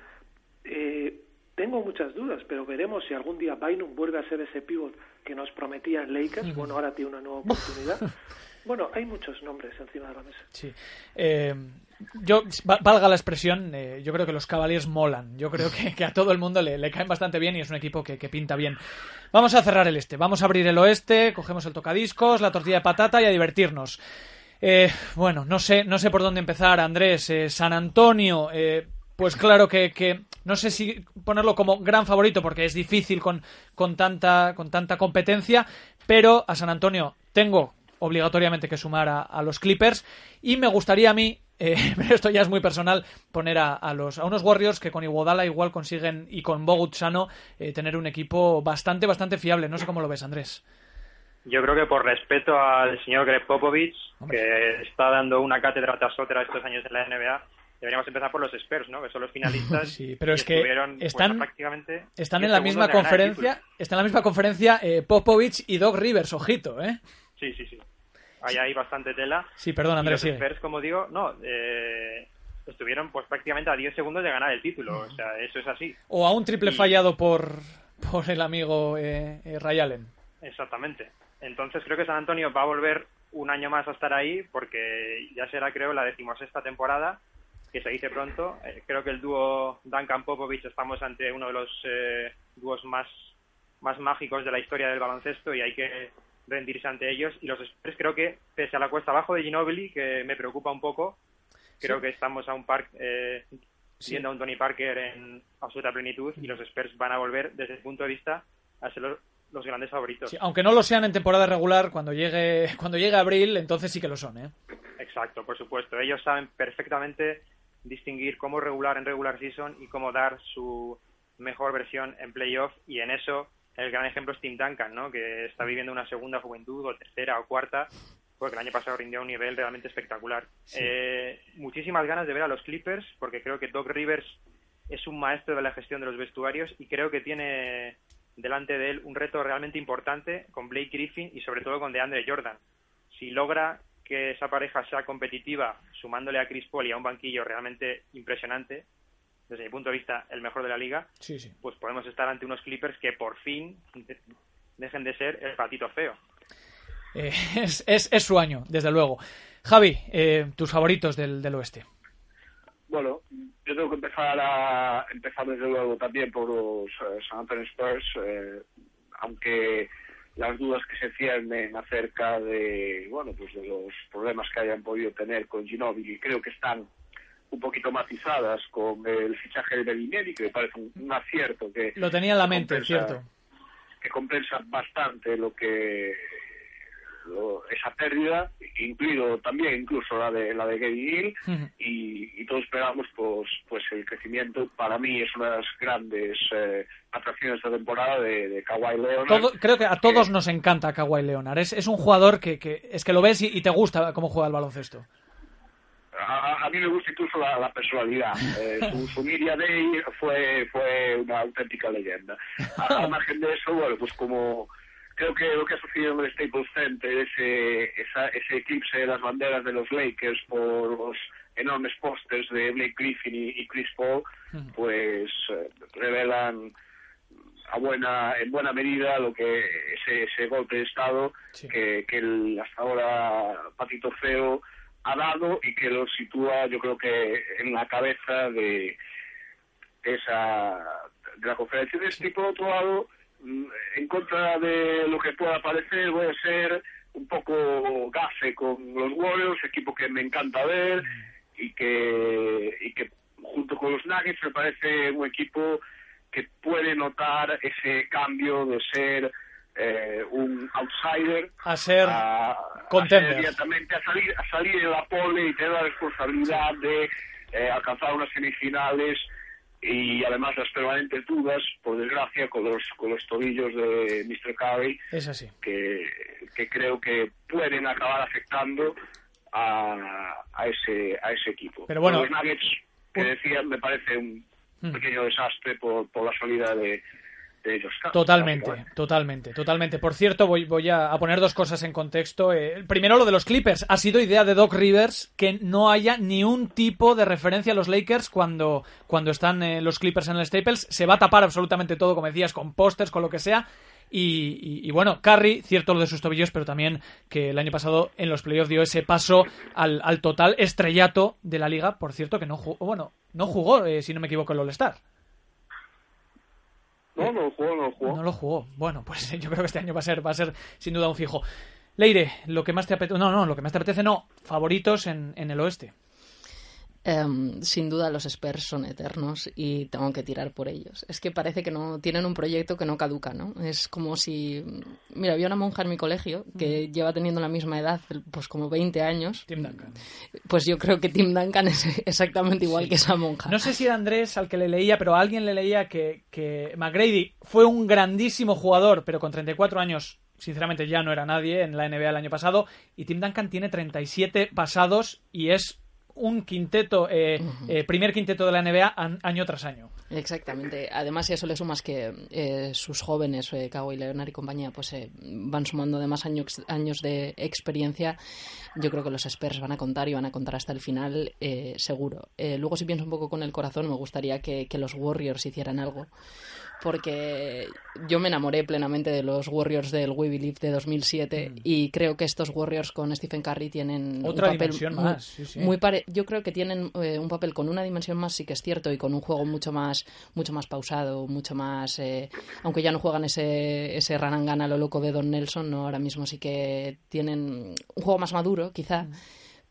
Eh, tengo muchas dudas, pero veremos si algún día Bynum vuelve a ser ese pivot que nos prometía en Lakers. Bueno, ahora tiene una nueva oportunidad. Bueno, hay muchos nombres encima de la mesa. Sí. Eh, yo, valga la expresión, eh, yo creo que los Cavaliers molan. Yo creo que, a todo el mundo le, le, caen bastante bien y es un equipo que, que, pinta bien. Vamos a cerrar el este, vamos a abrir el oeste, cogemos el tocadiscos, la tortilla de patata y a divertirnos. Eh, bueno, no sé, no sé por dónde empezar, Andrés. Eh, San Antonio, pues claro que, que, no sé si ponerlo como gran favorito porque es difícil con, con, tanta, con tanta competencia, pero a San Antonio tengo obligatoriamente que sumar a, a los Clippers y me gustaría a mí eh, pero esto ya es muy personal, poner a, a, los, a unos Warriors que con Iguodala igual consiguen y con Bogut sano eh, tener un equipo bastante, bastante fiable. No sé cómo lo ves, Andrés. Yo creo que por respeto al señor Greg Popovich, Hombre. que está dando una cátedra tras otra estos años en la NBA, deberíamos empezar por los Spurs, ¿no? Que son los finalistas. Sí, pero es que están, pues, prácticamente están en la misma conferencia, están en la misma conferencia eh, Popovich y Doc Rivers, ojito, ¿eh? Sí, sí, sí hay ahí bastante tela. Sí, perdón, Andrés. Los Spurs, como digo, no, eh, estuvieron pues prácticamente a 10 segundos de ganar el título. O sea, eso es así. O a un triple y... fallado por, por el amigo eh, eh, Ray Allen. Exactamente. Entonces creo que San Antonio va a volver un año más a estar ahí porque ya será, creo, la decimosexta temporada que se dice pronto. Eh, creo que el dúo Duncan Popovich estamos ante uno de los eh, dúos más, más mágicos de la historia del baloncesto y hay que rendirse ante ellos y los Spurs creo que pese a la cuesta abajo de Ginobili que me preocupa un poco creo sí. que estamos a un park eh, sí. viendo a un Tony Parker en absoluta plenitud y los Spurs van a volver desde el punto de vista a ser los, los grandes favoritos sí, aunque no lo sean en temporada regular cuando llegue cuando llegue abril entonces sí que lo son ¿eh? exacto por supuesto ellos saben perfectamente distinguir cómo regular en regular season y cómo dar su mejor versión en playoff y en eso el gran ejemplo es Tim Duncan, ¿no? que está viviendo una segunda juventud o tercera o cuarta, porque el año pasado rindió a un nivel realmente espectacular. Sí. Eh, muchísimas ganas de ver a los Clippers, porque creo que Doc Rivers es un maestro de la gestión de los vestuarios y creo que tiene delante de él un reto realmente importante con Blake Griffin y sobre todo con DeAndre Jordan. Si logra que esa pareja sea competitiva, sumándole a Chris Paul y a un banquillo realmente impresionante, desde mi punto de vista, el mejor de la liga, sí, sí. pues podemos estar ante unos Clippers que por fin dejen de ser el patito feo. Eh, es, es, es, su año, desde luego. Javi, eh, tus favoritos del, del, oeste. Bueno, yo tengo que empezar a empezar desde luego también por los uh, San Antonio Spurs, eh, aunque las dudas que se ciernen acerca de bueno pues de los problemas que hayan podido tener con Ginobili creo que están un poquito matizadas con el fichaje de Bellinelli, que me parece un, un acierto que... Lo tenía en la mente, compensa, cierto. Que compensa bastante lo que... Lo, esa pérdida, incluido también incluso la de la de Gary Hill, uh -huh. y, y, todos esperamos pues pues el crecimiento. Para mí es una de las grandes eh, atracciones de temporada de, de Kawhi Leonard. Todo, creo que a todos que... nos encanta Kawhi Leonard. Es, es un jugador que, que es que lo ves y, y te gusta cómo juega el baloncesto a, a, mí me gusta incluso la, la personalidad. Eh, su, su Media Day fue, fue una auténtica leyenda. A, margen de eso, bueno, pues como creo que lo que ha sucedido en el Staples Center, ese, esa, ese eclipse de las banderas de los Lakers por los enormes pósters de Blake Griffin y, y Chris Paul, pues eh, revelan a buena, en buena medida lo que ese, ese golpe de estado sí. que, que el, hasta ahora Patito Feo ha dado y que lo sitúa yo creo que en la cabeza de esa de la conferencia. De este por otro lado en contra de lo que pueda parecer voy a ser un poco gafe con los Warriors equipo que me encanta ver y que y que junto con los Nuggets me parece un equipo que puede notar ese cambio de ser eh, un outsider a ser a. A, inmediatamente a salir, a salir de la pole y tener la responsabilidad de eh, alcanzar unas semifinales y además las permanentes dudas, por desgracia, con los, con los tobillos de Mr. Curry, es así. Que, que creo que pueden acabar afectando a, a, ese, a ese equipo. Pero bueno, los Nuggets, que decía, me parece un hmm. pequeño desastre por, por la salida de, Totalmente, totalmente, totalmente. Por cierto, voy, voy a, poner dos cosas en contexto. Eh, primero, lo de los Clippers. Ha sido idea de Doc Rivers que no haya ni un tipo de referencia a los Lakers cuando, cuando están eh, los Clippers en el Staples. Se va a tapar absolutamente todo, como decías, con pósters, con lo que sea. Y, bueno, Curry, cierto lo de sus tobillos, pero también que el año pasado en los playoffs dio ese paso al, total estrellato de la liga. Por cierto, que no jugó, bueno, no jugó, eh, si no me equivoco, el All-Star. No, lo jugó. No lo jugó. Bueno, pues yo creo que este año va a ser, va a ser sin duda un fijo. Leire, lo que más te apetece, no, no, lo que más te apetece no, favoritos en, en el oeste. Em, sin duda los Spurs son eternos y tengo que tirar por ellos. Es que parece que no tienen un proyecto que no caduca, ¿no? Es como si... Mira, había una monja en mi colegio que lleva teniendo la misma edad, pues como 20 años. Tim Duncan. Pues yo creo que Tim Duncan es exactamente igual que esa monja. No sé si era Andrés al que le leía, pero a alguien le leía que, que McGrady fue un grandísimo jugador, pero con 34 años sinceramente ya no era nadie en la NBA el año pasado y Tim Duncan tiene 37 pasados y es un quinteto, eh, eh, primer quinteto de la NBA año tras año. Exactamente. Además, si a eso le sumas que eh, sus jóvenes, eh, Kawhi Leonard y compañía, pues van sumando además años, años de experiencia, yo creo que los Spurs van a contar y van a contar hasta el final, seguro. luego, si pienso un poco con el corazón, me gustaría que, que los Warriors hicieran algo porque yo me enamoré plenamente de los Warriors del We Believe de 2007 mm. y creo que estos Warriors con Stephen Curry tienen otra un papel dimensión muy, más. muy yo creo que tienen eh, un papel con una dimensión más, sí que es cierto, y con un juego mucho más, mucho más pausado, mucho más, eh, aunque ya no juegan ese ese ranangana lo loco de Don Nelson, no, ahora mismo sí que tienen un juego más maduro, quizá. Mm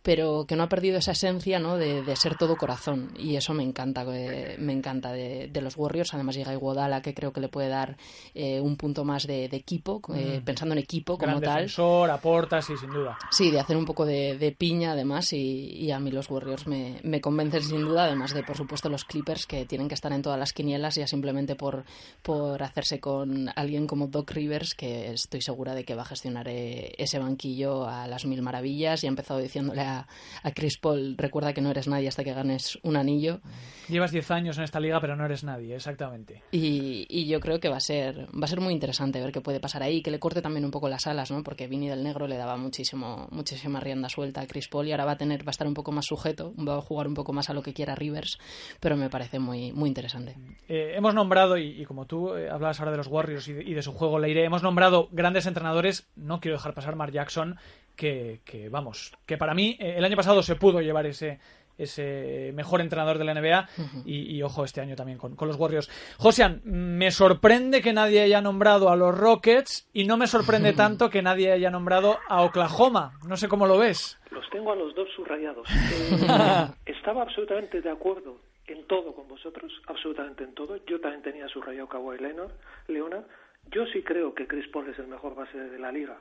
pero que no ha perdido esa esencia ¿no? de, ser todo corazón. Y eso me encanta eh, me encanta de, los Warriors. Además llega Iguodala que creo que le puede dar eh, un punto más de, equipo eh, mm. pensando en equipo como tal. defensor aporta sí sin duda. Sí de hacer un poco de, piña además y, a mí los Warriors me, me, convencen sin duda. Además de por supuesto los Clippers que tienen que estar en todas las quinielas ya simplemente por, por hacerse con alguien como Doc Rivers que estoy segura de que va a gestionar ese banquillo a las mil maravillas. Y ha empezado diciéndole a, Chris Paul, recuerda que no eres nadie hasta que ganes un anillo. Llevas 10 años en esta liga, pero no eres nadie, exactamente. Y, y, yo creo que va a ser va a ser muy interesante ver qué puede pasar ahí, que le corte también un poco las alas, ¿no? Porque Vini del Negro le daba muchísimo muchísima rienda suelta a Chris Paul y ahora va a tener va a estar un poco más sujeto, va a jugar un poco más a lo que quiera Rivers, pero me parece muy muy interesante. Eh, hemos nombrado y, como tú eh, hablabas ahora de los Warriors y de, y de su juego, Leire, hemos nombrado grandes entrenadores, no quiero dejar pasar Mark Jackson que, vamos, que para mí eh, el año pasado se pudo llevar ese, ese mejor entrenador de la NBA y, ojo este año también con, los Warriors. Josian, me sorprende que nadie haya nombrado a los Rockets y no me sorprende tanto que nadie haya nombrado a Oklahoma. No sé cómo lo ves. Los tengo a los dos subrayados. Eh, estaba absolutamente de acuerdo en todo con vosotros, absolutamente en todo. Yo también tenía subrayado Kawhi Leonard, Leonard. Yo sí creo que Chris Paul es el mejor base de la liga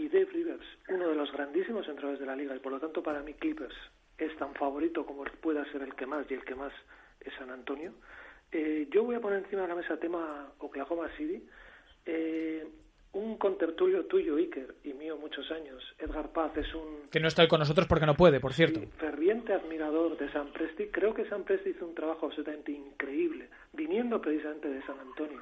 y Dave Rivers, uno de los grandísimos entrenadores de la liga, y por lo tanto para mí Clippers es tan favorito como pueda ser el que más, y el que más es San Antonio. Eh, yo voy a poner encima de la mesa tema Oklahoma City. Eh, un contertulio tuyo, Iker, y mío muchos años, Edgar Paz, es un... Que no está con nosotros porque no puede, por cierto. ferviente admirador de San Presti. Creo que San Presti hizo un trabajo absolutamente increíble, viniendo precisamente de San Antonio,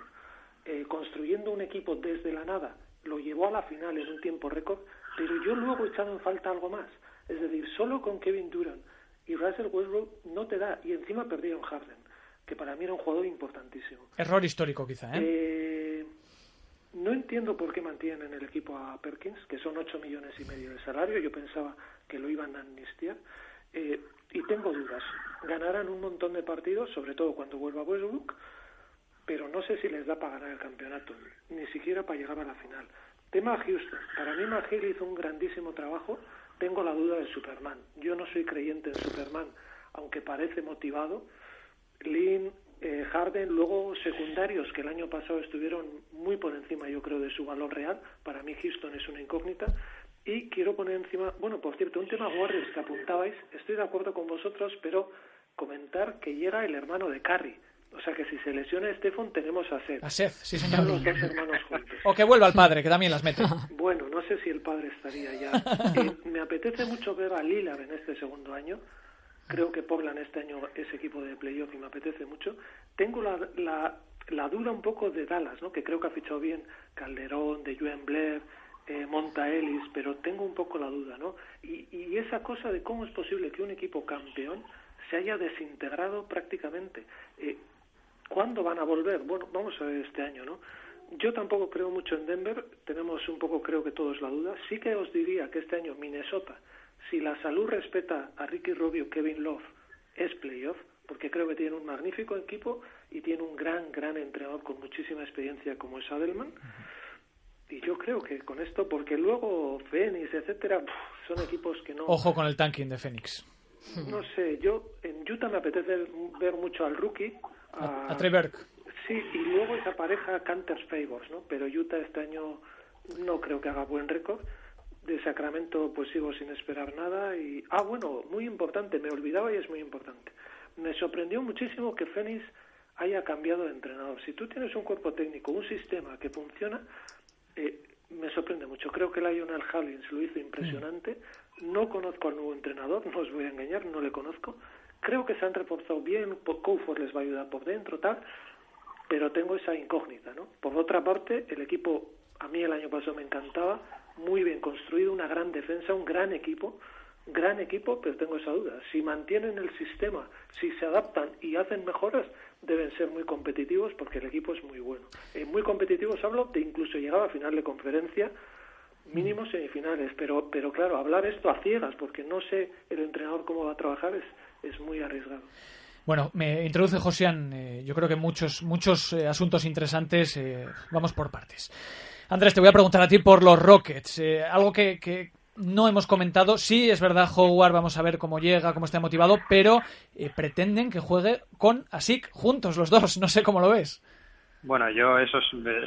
eh, construyendo un equipo desde la nada, lo llevó a la final en un tiempo récord, pero yo luego he echado en falta algo más. Es decir, solo con Kevin Durant y Russell Westbrook no te da, y encima perdieron Harden, que para mí era un jugador importantísimo. Error histórico quizá, ¿eh? ¿eh? no entiendo por qué mantienen en el equipo a Perkins, que son 8 millones y medio de salario. Yo pensaba que lo iban a amnistiar. Eh, y tengo dudas. Ganarán un montón de partidos, sobre todo cuando vuelva Westbrook, pero no sé si les da para ganar el campeonato, ni siquiera para llegar a la final. Tema Houston. Para mí McGill hizo un grandísimo trabajo. Tengo la duda de Superman. Yo no soy creyente en Superman, aunque parece motivado. Lynn, eh, Harden, luego secundarios que el año pasado estuvieron muy por encima, yo creo, de su valor real. Para mí Houston es una incógnita. Y quiero poner encima, bueno, por cierto, un tema Warriors que apuntabais. Estoy de acuerdo con vosotros, pero comentar que llega el hermano de Curry O sea que si se lesiona Estefan, tenemos a Seth. A Seth, sí, señor. Los dos hermanos juntos. O que vuelva el padre, que también las mete. Bueno, no sé si el padre estaría ya. Eh, me apetece mucho ver a Lillard en este segundo año. Creo que Portland este año es equipo de playoff y me apetece mucho. Tengo la, la, la duda un poco de Dallas, ¿no? que creo que ha fichado bien Calderón, de Joan Blair, eh, Monta Ellis, pero tengo un poco la duda. ¿no? Y, y esa cosa de cómo es posible que un equipo campeón se haya desintegrado prácticamente. Eh, ¿Cuándo van a volver? Bueno, vamos a ver este año, ¿no? Yo tampoco creo mucho en Denver, tenemos un poco, creo que todos la duda. Sí que os diría que este año Minnesota, si la salud respeta a Ricky Rubio, Kevin Love, es playoff, porque creo que tiene un magnífico equipo y tiene un gran, gran entrenador con muchísima experiencia como es Adelman. Y yo creo que con esto, porque luego Phoenix, etcétera, son equipos que no. Ojo con el tanking de Phoenix. No sé, yo en Utah me apetece ver mucho al rookie, a, a Trey Sí, y luego esa pareja Canters Favors, ¿no? Pero Utah este año no creo que haga buen récord. De Sacramento pues sigo sin esperar nada y ah bueno, muy importante, me olvidaba y es muy importante. Me sorprendió muchísimo que Phoenix haya cambiado de entrenador. Si tú tienes un cuerpo técnico, un sistema que funciona, eh, me sorprende mucho. Creo que Lionel Hallins lo hizo impresionante. No conozco al nuevo entrenador, no os voy a engañar, no le conozco, Creo que se han reforzado bien, Coufort les va a ayudar por dentro, tal, pero tengo esa incógnita, ¿no? Por otra parte, el equipo, a mí el año pasado me encantaba, muy bien construido, una gran defensa, un gran equipo, gran equipo, pero tengo esa duda. Si mantienen el sistema, si se adaptan y hacen mejoras, deben ser muy competitivos porque el equipo es muy bueno. Eh, muy competitivos hablo de incluso llegar a final de conferencia, mínimo semifinales, pero, pero claro, hablar esto a ciegas porque no sé el entrenador cómo va a trabajar es, es muy arriesgado. Bueno, me introduce Josian, eh, yo creo que muchos, muchos eh, asuntos interesantes, eh, vamos por partes. Andrés, te voy a preguntar a ti por los Rockets, algo que, que, no hemos comentado. Sí, es verdad, Howard, vamos a ver cómo llega, cómo está motivado, pero pretenden que juegue con Asik juntos los dos, no sé cómo lo ves. Bueno, yo eso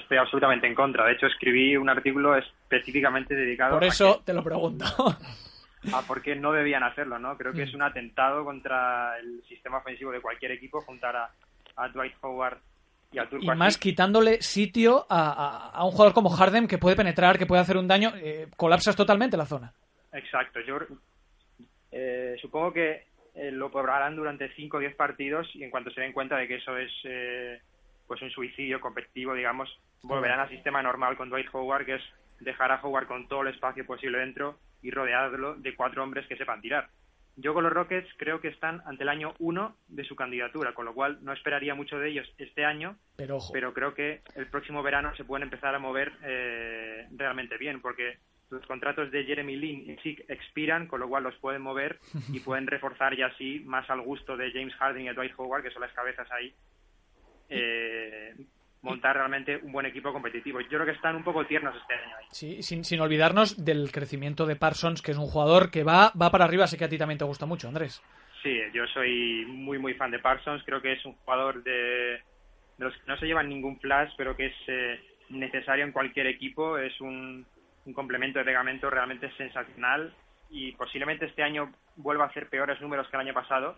estoy absolutamente en contra. De hecho, escribí un artículo específicamente dedicado. Por eso te lo pregunto. a por qué no debían hacerlo, ¿no? Creo que es mm. un atentado contra el sistema ofensivo de cualquier equipo juntar a, Dwight Howard y a Turco Y más quitándole sitio a, un jugador como Harden que puede penetrar, que puede hacer un daño, eh, colapsas totalmente la zona. Exacto, yo eh, supongo que eh, lo probarán durante 5 o 10 partidos y en cuanto se den cuenta de que eso es pues un suicidio competitivo, digamos, volverán al sistema normal con Dwight Howard, que es dejar a Howard con todo el espacio posible dentro y rodearlo de cuatro hombres que sepan tirar. Yo con los Rockets creo que están ante el año uno de su candidatura, con lo cual no esperaría mucho de ellos este año, pero, creo que el próximo verano se pueden empezar a mover eh, realmente bien, porque los contratos de Jeremy Lin y Chick expiran, con lo cual los pueden mover y pueden reforzar ya así más al gusto de James Harden y Dwight Howard, que son las cabezas ahí, eh, montar realmente un buen equipo competitivo. Yo creo que están un poco tiernos este año. Sí, sin, sin olvidarnos del crecimiento de Parsons, que es un jugador que va, va para arriba, sé que a ti también te gusta mucho, Andrés. Sí, yo soy muy, muy fan de Parsons, creo que es un jugador de, de los que no se llevan ningún flash, pero que es eh, necesario en cualquier equipo, es un, un complemento de pegamento realmente sensacional y posiblemente este año vuelva a hacer peores números que el año pasado,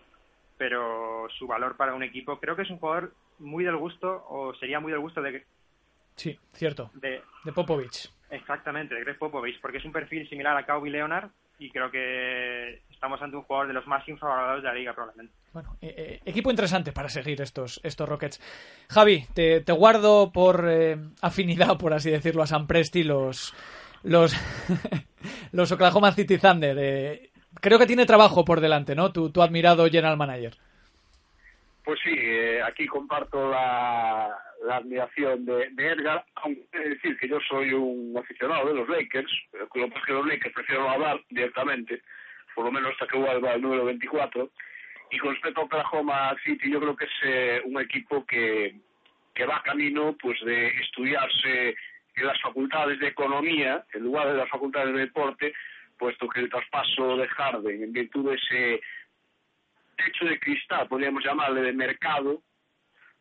pero su valor para un equipo creo que es un jugador muy del gusto, o sería muy del gusto de... Sí, cierto. De, de Popovich. Exactamente, de Greg Popovich, porque es un perfil similar a Kawhi Leonard y creo que estamos ante un jugador de los más infravalorados de la liga probablemente. Bueno, eh, eh, equipo interesante para seguir estos, estos Rockets. Javi, te, te guardo por eh, afinidad, por así decirlo, a San Presti los, los, los Oklahoma City Thunder. creo que tiene trabajo por delante, ¿no? Tu, tu admirado general manager. Pues sí, eh, aquí comparto la, admiración de, Edgar, aunque decir que yo soy un aficionado de los Lakers, lo que es que los Lakers prefiero hablar directamente, por lo menos hasta que vuelva el número 24. Y con respecto a Oklahoma City, yo creo que es eh, un equipo que, que va camino pues de estudiarse en las facultades de economía, en lugar de las facultades de deporte, puesto que el traspaso de Harden, en virtud de ese techo de cristal, podríamos llamarle, de mercado,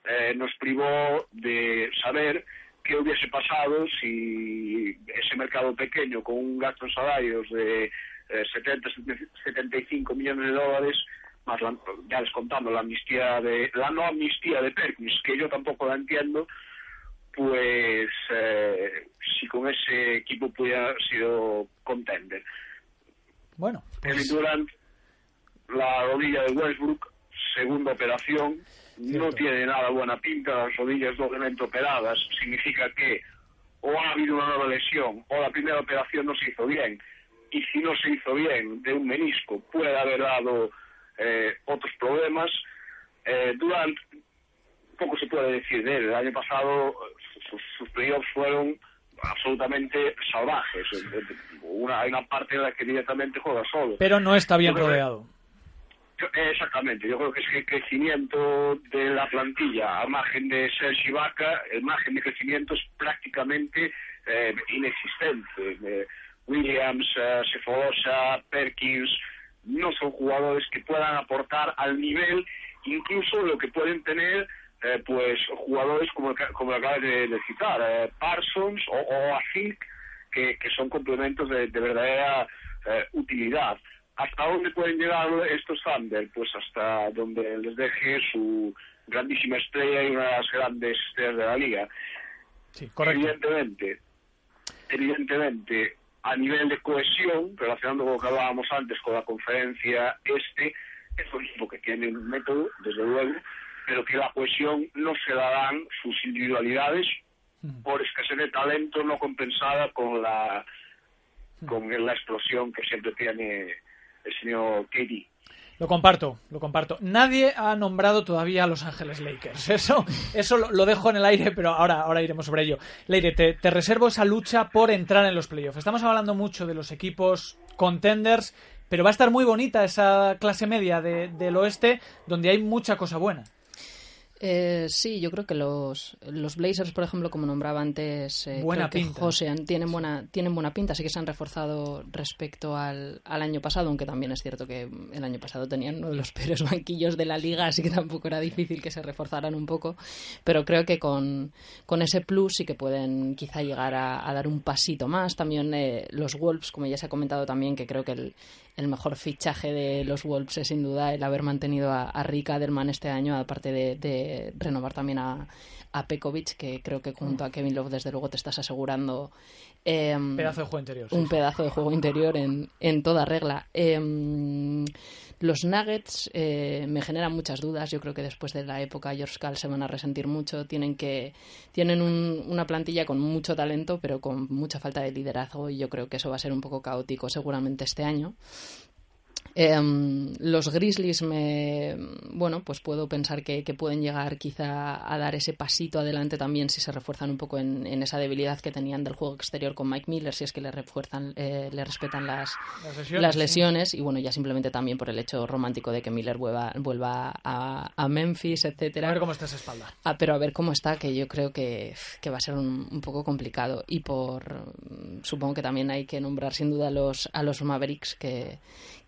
eh, nos privó de saber qué hubiese pasado si ese mercado pequeño, con un gasto en salarios de 70, eh, 75 millones de dólares, más ya descontando la amnistía de la no amnistía de Perkins, que yo tampoco la entiendo, pues eh, si con ese equipo pudiera sido contender. Bueno, pues... Durant, la rodilla de Westbrook, segunda operación, no tiene nada buena pinta, las rodillas doblemente operadas, significa que o ha habido una nueva lesión o la primera operación no se hizo bien, y si no se hizo bien de un menisco puede haber dado eh, otros problemas. Eh, Durant, poco se puede decir de él, el año pasado sus, sus playoffs fueron absolutamente salvajes. Una, hay una parte en la que directamente juega solo. Pero no está bien rodeado. Exactamente, yo creo que es que el crecimiento de la plantilla, a margen de Sergi Vaca, el margen de crecimiento es prácticamente eh, inexistente. Eh, Williams, eh, Perkins, no son jugadores que puedan aportar al nivel, incluso lo que pueden tener eh, pues jugadores como, como acabas de, citar, eh, Parsons o, o que, que, son complementos de, verdadera eh, utilidad. ¿Hasta dónde pueden llegar estos Thunder? Pues hasta donde les deje su grandísima estrella y una de las grandes estrellas de la liga. Sí, Evidentemente, evidentemente, a nivel de cohesión, relacionando con lo que hablábamos antes con la conferencia este, es un equipo que tiene un método, desde luego, pero que la cohesión no se la dan sus individualidades por escasez de talento no compensada con la con la explosión que siempre tiene el señor Katie. Lo comparto, lo comparto. Nadie ha nombrado todavía a Los Ángeles Lakers. Eso, eso lo, dejo en el aire, pero ahora, ahora iremos sobre ello. Leire, te, reservo esa lucha por entrar en los playoffs. Estamos hablando mucho de los equipos contenders, pero va a estar muy bonita esa clase media de, del oeste, donde hay mucha cosa buena. Eh, sí, yo creo que los, los Blazers, por ejemplo, como nombraba antes eh, buena tienen buena, tienen buena pinta, sí que se han reforzado respecto al, al, año pasado, aunque también es cierto que el año pasado tenían uno de los peores banquillos de la liga, así que tampoco era difícil que se reforzaran un poco, pero creo que con, con ese plus sí que pueden quizá llegar a, dar un pasito más. También eh, los Wolves, como ya se ha comentado también, que creo que el, el mejor fichaje de los Wolves es sin duda el haber mantenido a, a Rick Adelman este año, aparte de, renovar también a, a Pekovic, que creo que junto a Kevin Love desde luego te estás asegurando em, pedazo de juego interior, un pedazo de juego interior en, en toda regla. Em, los Nuggets eh, me generan muchas dudas. Yo creo que después de la época George Karl se van a resentir mucho. Tienen que tienen una plantilla con mucho talento, pero con mucha falta de liderazgo y yo creo que eso va a ser un poco caótico seguramente este año. Em, los Grizzlies me bueno pues puedo pensar que, pueden llegar quizá a dar ese pasito adelante también si se refuerzan un poco en, esa debilidad que tenían del juego exterior con Mike Miller si es que le refuerzan eh, le respetan las, las lesiones, y bueno ya simplemente también por el hecho romántico de que Miller vuelva, vuelva a, Memphis etcétera. A ver cómo está esa espalda. Ah, pero a ver cómo está que yo creo que, va a ser un, poco complicado. Y por supongo que también hay que nombrar sin duda a los a los Mavericks que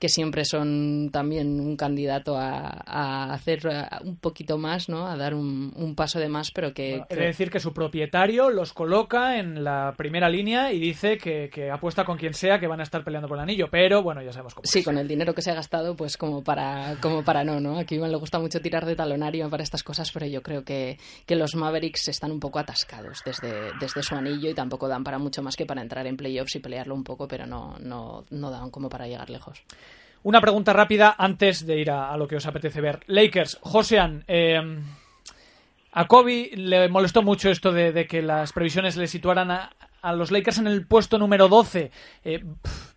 que siempre son también un candidato a, hacer un poquito más, ¿no? A dar un, paso de más, pero que... Quiere decir que su propietario los coloca en la primera línea y dice que, apuesta con quien sea que van a estar peleando por el anillo, pero bueno, ya sabemos cómo Sí, con el dinero que se ha gastado, pues como para, como para no, ¿no? Aquí Iván le gusta mucho tirar de talonario para estas cosas, pero yo creo que, que los Mavericks están un poco atascados desde, desde su anillo y tampoco dan para mucho más que para entrar en playoffs y pelearlo un poco, pero no, no, no dan como para llegar lejos. Una pregunta rápida antes de ir a, lo que os apetece ver. Lakers, Josean, eh, a Kobe le molestó mucho esto de, que las previsiones le situaran a, los Lakers en el puesto número 12. Eh,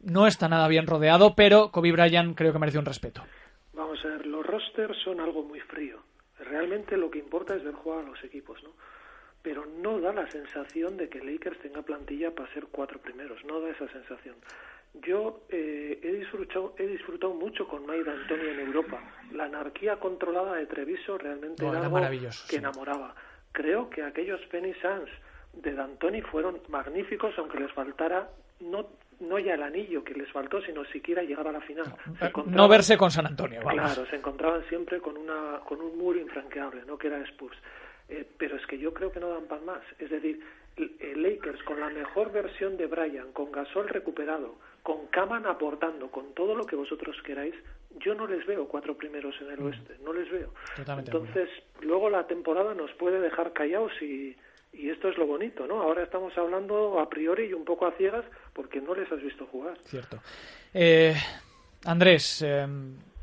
no está nada bien rodeado, pero Kobe Bryant creo que merece un respeto. Vamos a ver, los rosters son algo muy frío. Realmente lo que importa es ver jugar a los equipos, ¿no? Pero no da la sensación de que Lakers tenga plantilla para ser cuatro primeros, no da esa sensación. Yo eh, he, disfrutado, he disfrutado mucho con Mike D'Antoni en Europa. La anarquía controlada de Treviso realmente era, algo que enamoraba. Creo que aquellos Penny Sans de D'Antoni fueron magníficos, aunque les faltara no no ya el anillo que les faltó, sino siquiera llegar a la final. No, verse con San Antonio. Claro, se encontraban siempre con una con un muro infranqueable, no que era Spurs. Eh, pero es que yo creo que no dan pan más. Es decir, Lakers con la mejor versión de Brian, con Gasol recuperado, con Kaman aportando, con todo lo que vosotros queráis, yo no les veo cuatro primeros en el Mm. oeste, no les veo. Totalmente Entonces, luego la temporada nos puede dejar callados y, y esto es lo bonito, ¿no? Ahora estamos hablando a priori y un poco a ciegas porque no les has visto jugar. Cierto. Eh, Andrés, eh,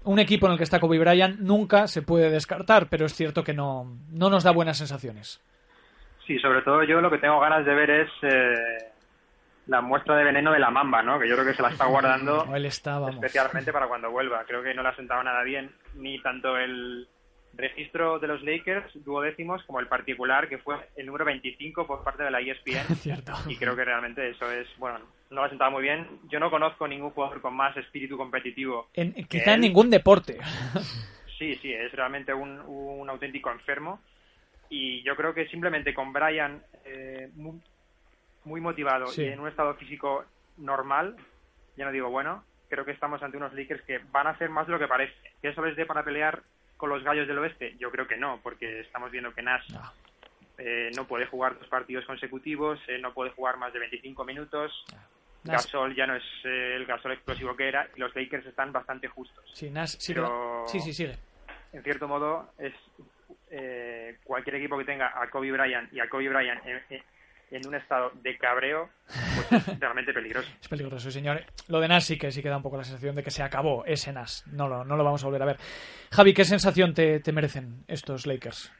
un equipo en el que está Kobe Bryant nunca se puede descartar, pero es cierto que no, no nos da buenas sensaciones. Sí, sobre todo yo lo que tengo ganas de ver es eh, la muestra de veneno de la mamba, ¿no? Que yo creo que se la está guardando No, él está, especialmente para cuando vuelva. Creo que no le ha sentado nada bien ni tanto el registro de los Lakers duodécimos como el particular que fue el número 25 por parte de la E ESPN Cierto. y creo que realmente eso es, bueno, no lo ha sentado muy bien. Yo no conozco ningún jugador con más espíritu competitivo. En- quizá en ningún deporte. Sí, sí, es realmente un, un auténtico enfermo. Y yo creo que simplemente con Brian eh, muy, motivado Sí. y en un estado físico normal, ya no digo bueno, creo que estamos ante unos Lakers que van a hacer más de lo que parece. ¿Que eso les dé para pelear con los gallos del oeste? Yo creo que no, porque estamos viendo que Nash No. eh, no puede jugar dos partidos consecutivos, eh, no puede jugar más de 25 minutos. Nash- Gasol ya no es eh, el Gasol explosivo que era y los Lakers están bastante justos Sí, Nash- sí, Pero- pero- sí, sí, sigue. en cierto modo es eh, cualquier equipo que tenga a Kobe Bryant y a Kobe Bryant en, un estado de cabreo pues es realmente peligroso Es peligroso, señor. Lo de Nash sí que sí que da un poco la sensación de que se acabó ese Nash. No lo, no lo vamos a volver a ver. Javi, ¿qué sensación te, te merecen estos Lakers?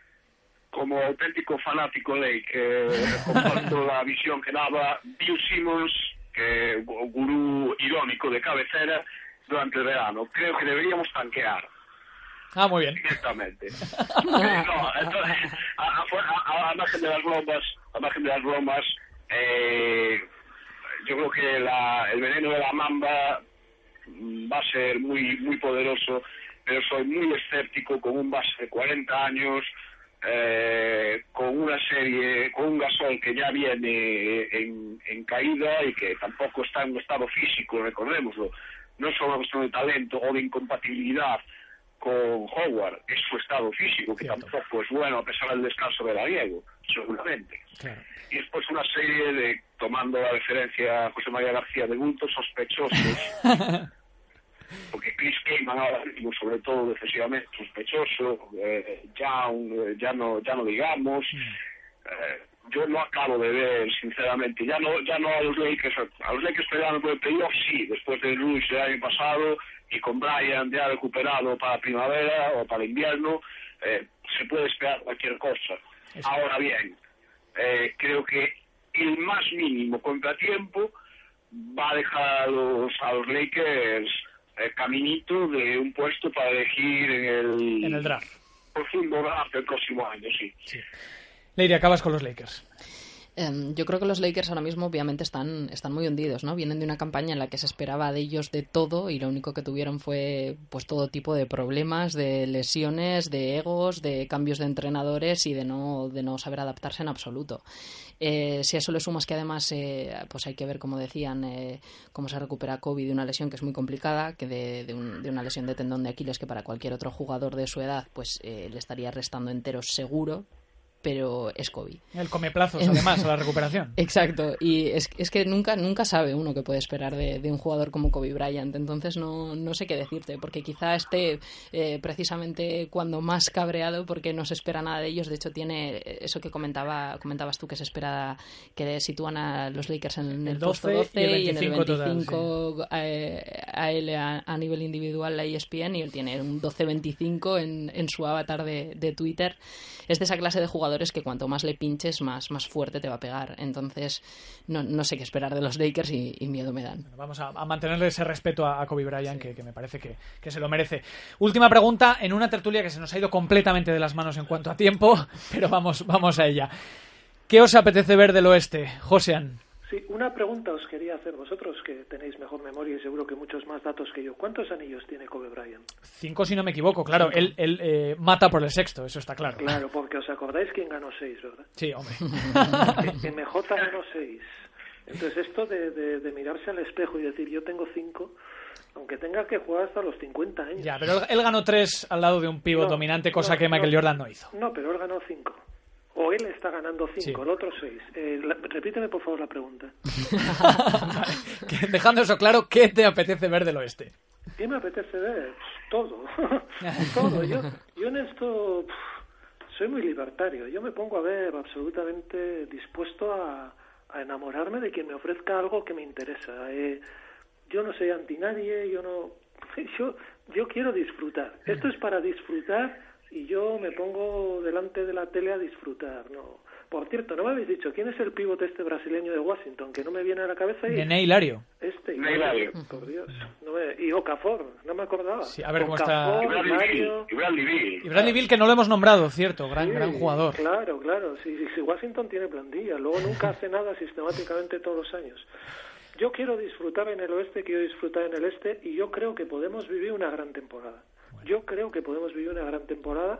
como auténtico fanático Lake, eh, comparto la visión que daba Bill Simmons, que gu- gurú irónico de cabecera, durante el verano. Creo que deberíamos tanquear Ah, muy bien. directamente. No, entonces, a, a- a- a margen de las bromas, a margen de las bromas, eh, yo creo que la- el veneno de la mamba va a ser muy muy poderoso, pero soy muy escéptico con un base de 40 años, eh, con una serie, con un gasol que ya viene en, en caída y que tampoco está en un estado físico, recordémoslo. No es solo una cuestión de talento o de incompatibilidad con Howard, es su estado físico, que Cierto. tampoco es bueno a pesar del descanso de Gallego, seguramente. Claro. Y después una serie de, tomando la referencia a José María García, de bultos sospechosos, porque Chris Kaman ahora mismo, sobre todo defensivamente sospechoso, eh, Young, eh, ya no, ya no digamos, eh, yo no acabo de ver, sinceramente, ya no, ya no a los Lakers, a los Lakers peleando por el playoff, sí, después del Ruiz del año pasado y con Brian ya recuperado para primavera o para invierno, eh, se puede esperar cualquier cosa. Ahora bien, eh, creo que el más mínimo contratiempo va a dejar a los, a los Lakers el caminito de un puesto para elegir en el, En el draft. profundo draft del próximo año, sí. Leire, acabas con los Lakers. Em, yo creo que los Lakers ahora mismo obviamente están, están muy hundidos, ¿no? Vienen de una campaña en la que se esperaba de ellos de todo y lo único que tuvieron fue pues todo tipo de problemas, de lesiones, de egos, de cambios de entrenadores y de no, de no saber adaptarse en absoluto. Eh, si a eso le sumas que además eh, pues hay que ver, como decían, eh, cómo se recupera Kobe de una lesión que es muy complicada, que de, de de una lesión de tendón de Aquiles que para cualquier otro jugador de su edad pues eh, le estaría restando enteros seguro, pero es Kobe. El come plazos, además, a la recuperación. Exacto, y es, es que nunca, nunca sabe uno qué puede esperar de, de un jugador como Kobe Bryant, entonces no, no sé qué decirte, porque quizá esté eh, precisamente cuando más cabreado porque no se espera nada de ellos, de hecho tiene eso que comentaba comentabas tú que se espera que sitúan a los Lakers en el, El puesto 12 12 y el y, en el 25 total, 25 eh, a él a, a nivel individual la ESPN y él tiene un 12-25 en, en su avatar de, de Twitter. Es de esa clase de jugadores que cuanto más le pinches, más, más fuerte te va a pegar. Entonces, no, no sé qué esperar de los Lakers y, y miedo me dan. Vamos a, a mantenerle ese respeto a, a Kobe Bryant, que, que me parece que, que se lo merece. Última pregunta, en una tertulia que se nos ha ido completamente de las manos en cuanto a tiempo, pero vamos, vamos a ella. ¿Qué os apetece ver del oeste, Josean? Sí, una pregunta os quería hacer vosotros, que tenéis mejor memoria y seguro que muchos más datos que yo. ¿Cuántos anillos tiene Kobe Bryant? Cinco, si no me equivoco, claro. Él, él eh, mata por el sexto, eso está claro. Claro, porque os acordáis quién ganó seis, ¿verdad? Sí, hombre. MJ ganó seis. Entonces esto de, de, de mirarse al espejo y decir yo tengo cinco, aunque tenga que jugar hasta los 50 años. Ya, pero él, él ganó tres al lado de un pivot No, dominante, cosa no, que Michael no. Jordan no hizo. No, pero él ganó cinco. O él está ganando cinco, Sí. el otro seis. Eh, la- repíteme por favor la pregunta. Vale. Dejando eso claro, ¿qué te apetece ver del oeste? ¿Qué me apetece ver? todo, todo. Yo, yo en esto soy muy libertario. Yo me pongo a ver absolutamente dispuesto a, a enamorarme de quien me ofrezca algo que me interesa. Eh, yo no soy anti nadie, yo no, yo, yo quiero disfrutar. Esto es para disfrutar y yo me pongo delante de la tele a disfrutar, no. Por cierto, no me habéis dicho quién es el pivote este brasileño de Washington, que no me viene a la cabeza. Y... Nene Hilario. Este, Hilario. Por Dios. No me... Y Okafor, no me acordaba. Sí, a ver cómo está. Y Bradley Bill. Y Bradley Bill. Y Bradley Bill, que no lo hemos nombrado, cierto, gran, Sí, gran jugador. Claro, claro. Sí, sí, Washington tiene plantilla, luego nunca hace nada sistemáticamente todos los años. Yo quiero disfrutar en el oeste, quiero disfrutar en el este y yo creo que podemos vivir una gran temporada. Yo creo que podemos vivir una gran temporada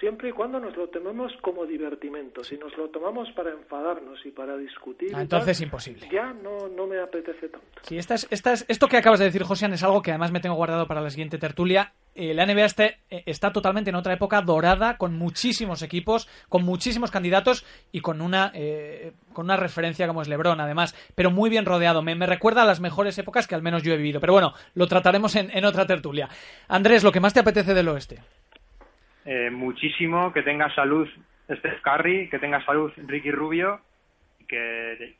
siempre y cuando nos lo tomemos como divertimento. Si nos lo tomamos para enfadarnos y para discutir, Ah, entonces tal, imposible. ya no, no me apetece tanto. Sí, estas, estas, esto que acabas de decir, Josian, es algo que además me tengo guardado para la siguiente tertulia. Eh, la NBA este, eh, está totalmente en otra época dorada, con muchísimos equipos, con muchísimos candidatos y con una, eh, con una referencia como es LeBron, además, pero muy bien rodeado. Me, me recuerda a las mejores épocas que al menos yo he vivido. Pero bueno, lo trataremos en, en otra tertulia. Andrés, lo que más te apetece del oeste. Eh, muchísimo, que tenga salud Steph Curry, que tenga salud Ricky Rubio, y que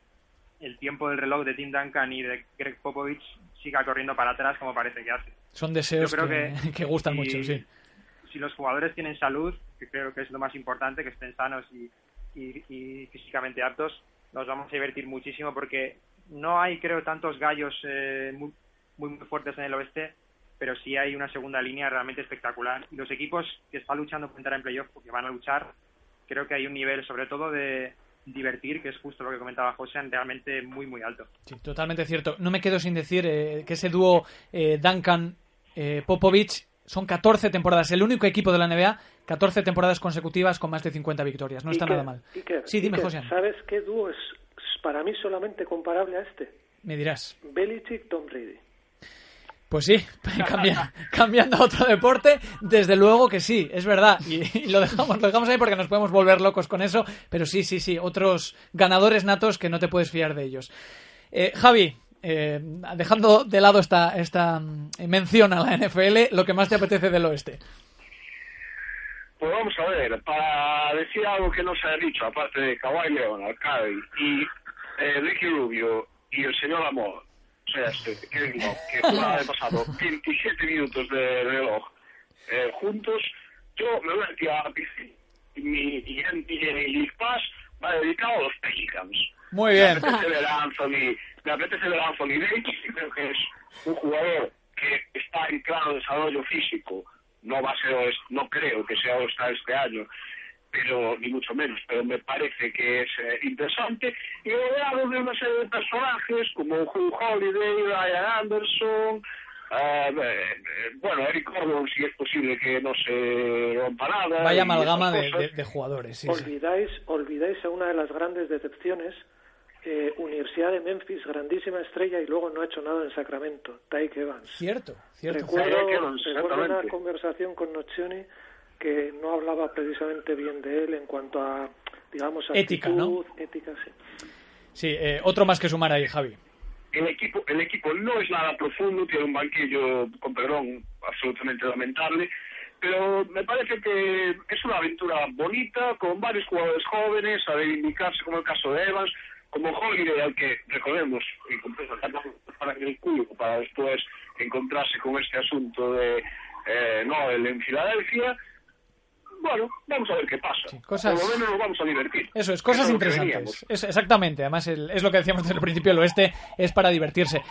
el tiempo del reloj de Tim Duncan y de Greg Popovich siga corriendo para atrás como parece que hace. Son deseos Yo creo que, que que gustan si- mucho, sí. Si los jugadores tienen salud, que creo que es lo más importante, que estén sanos y, y- y físicamente aptos, nos vamos a divertir muchísimo porque no hay, creo, tantos gallos eh, muy, muy fuertes en el oeste, pero sí hay una segunda línea realmente espectacular. Y los equipos que están luchando por entrar en playoff, porque van a luchar, creo que hay un nivel, sobre todo de divertir, que es justo lo que comentaba José, realmente muy, muy alto. Sí, totalmente cierto. No me quedo sin decir eh, que ese dúo eh, Duncan-Popovich son 14 temporadas. El único equipo de la NBA, 14 temporadas consecutivas con más de 50 victorias. No está Iker, nada mal. Iker, Sí, dime, Iker, José. ¿Sabes qué dúo es es para mí solamente comparable a este? Me dirás. Belichick-Tom Brady. Pues sí, cambia- cambiando a otro deporte, desde luego que sí, es verdad. Y, lo dejamos, lo dejamos ahí porque nos podemos volver locos con eso. Pero sí, sí, sí, otros ganadores natos que no te puedes fiar de ellos. Eh, Javi, eh, dejando de lado esta, esta mm, mención a la NFL, lo que más te apetece del oeste. Pues vamos a ver, para decir algo que no se ha dicho, aparte de Kawhi Leonard, Kyrie y eh, Ricky Rubio y el señor Amor, o sea, este, Kevin Love, que jugaba de pasado 27 minutos de reloj eh, juntos, yo me voy a tirar a la piscina y mi League Pass va dedicado a los Pelicans. Muy bien. Me apetece ver a Anthony, me apetece ver a Anthony Davis, y creo que es un jugador que está en claro desarrollo físico. No va a ser, no creo que sea All-Star este año, pero ni mucho menos, pero me parece que es eh, interesante. Y rodeado de una serie de personajes como Hugh Holiday, Ryan Anderson, eh, eh, bueno, Eric Gordon, si es posible que no se rompa nada. Vaya amalgama de, cosas. de- de jugadores. sí, sí. olvidáis, olvidáis a una de las grandes decepciones, eh, Universidad de Memphis, grandísima estrella y luego no ha hecho nada en Sacramento, Tyke Evans. Cierto, cierto. Recuerdo, Tyke Evans, recuerdo una conversación con Nocioni que no hablaba precisamente bien de él en cuanto a, digamos, Ética, ¿no? actitud, ética, sí. Sí, eh, otro más que sumar ahí, Javi. el equipo el equipo no es nada profundo tiene un banquillo con perdón absolutamente lamentable pero me parece que es una aventura bonita con varios jugadores jóvenes a reivindicarse como el caso de Evans como Holiday al que recordemos y para el culo para después encontrarse con este asunto de eh, Noel en Filadelfia bueno vamos a ver qué pasa Sí, cosas- por lo menos nos vamos a divertir Eso es, cosas Eso interesantes. Es, exactamente, además el- es lo que decíamos desde el principio, el oeste es para divertirse.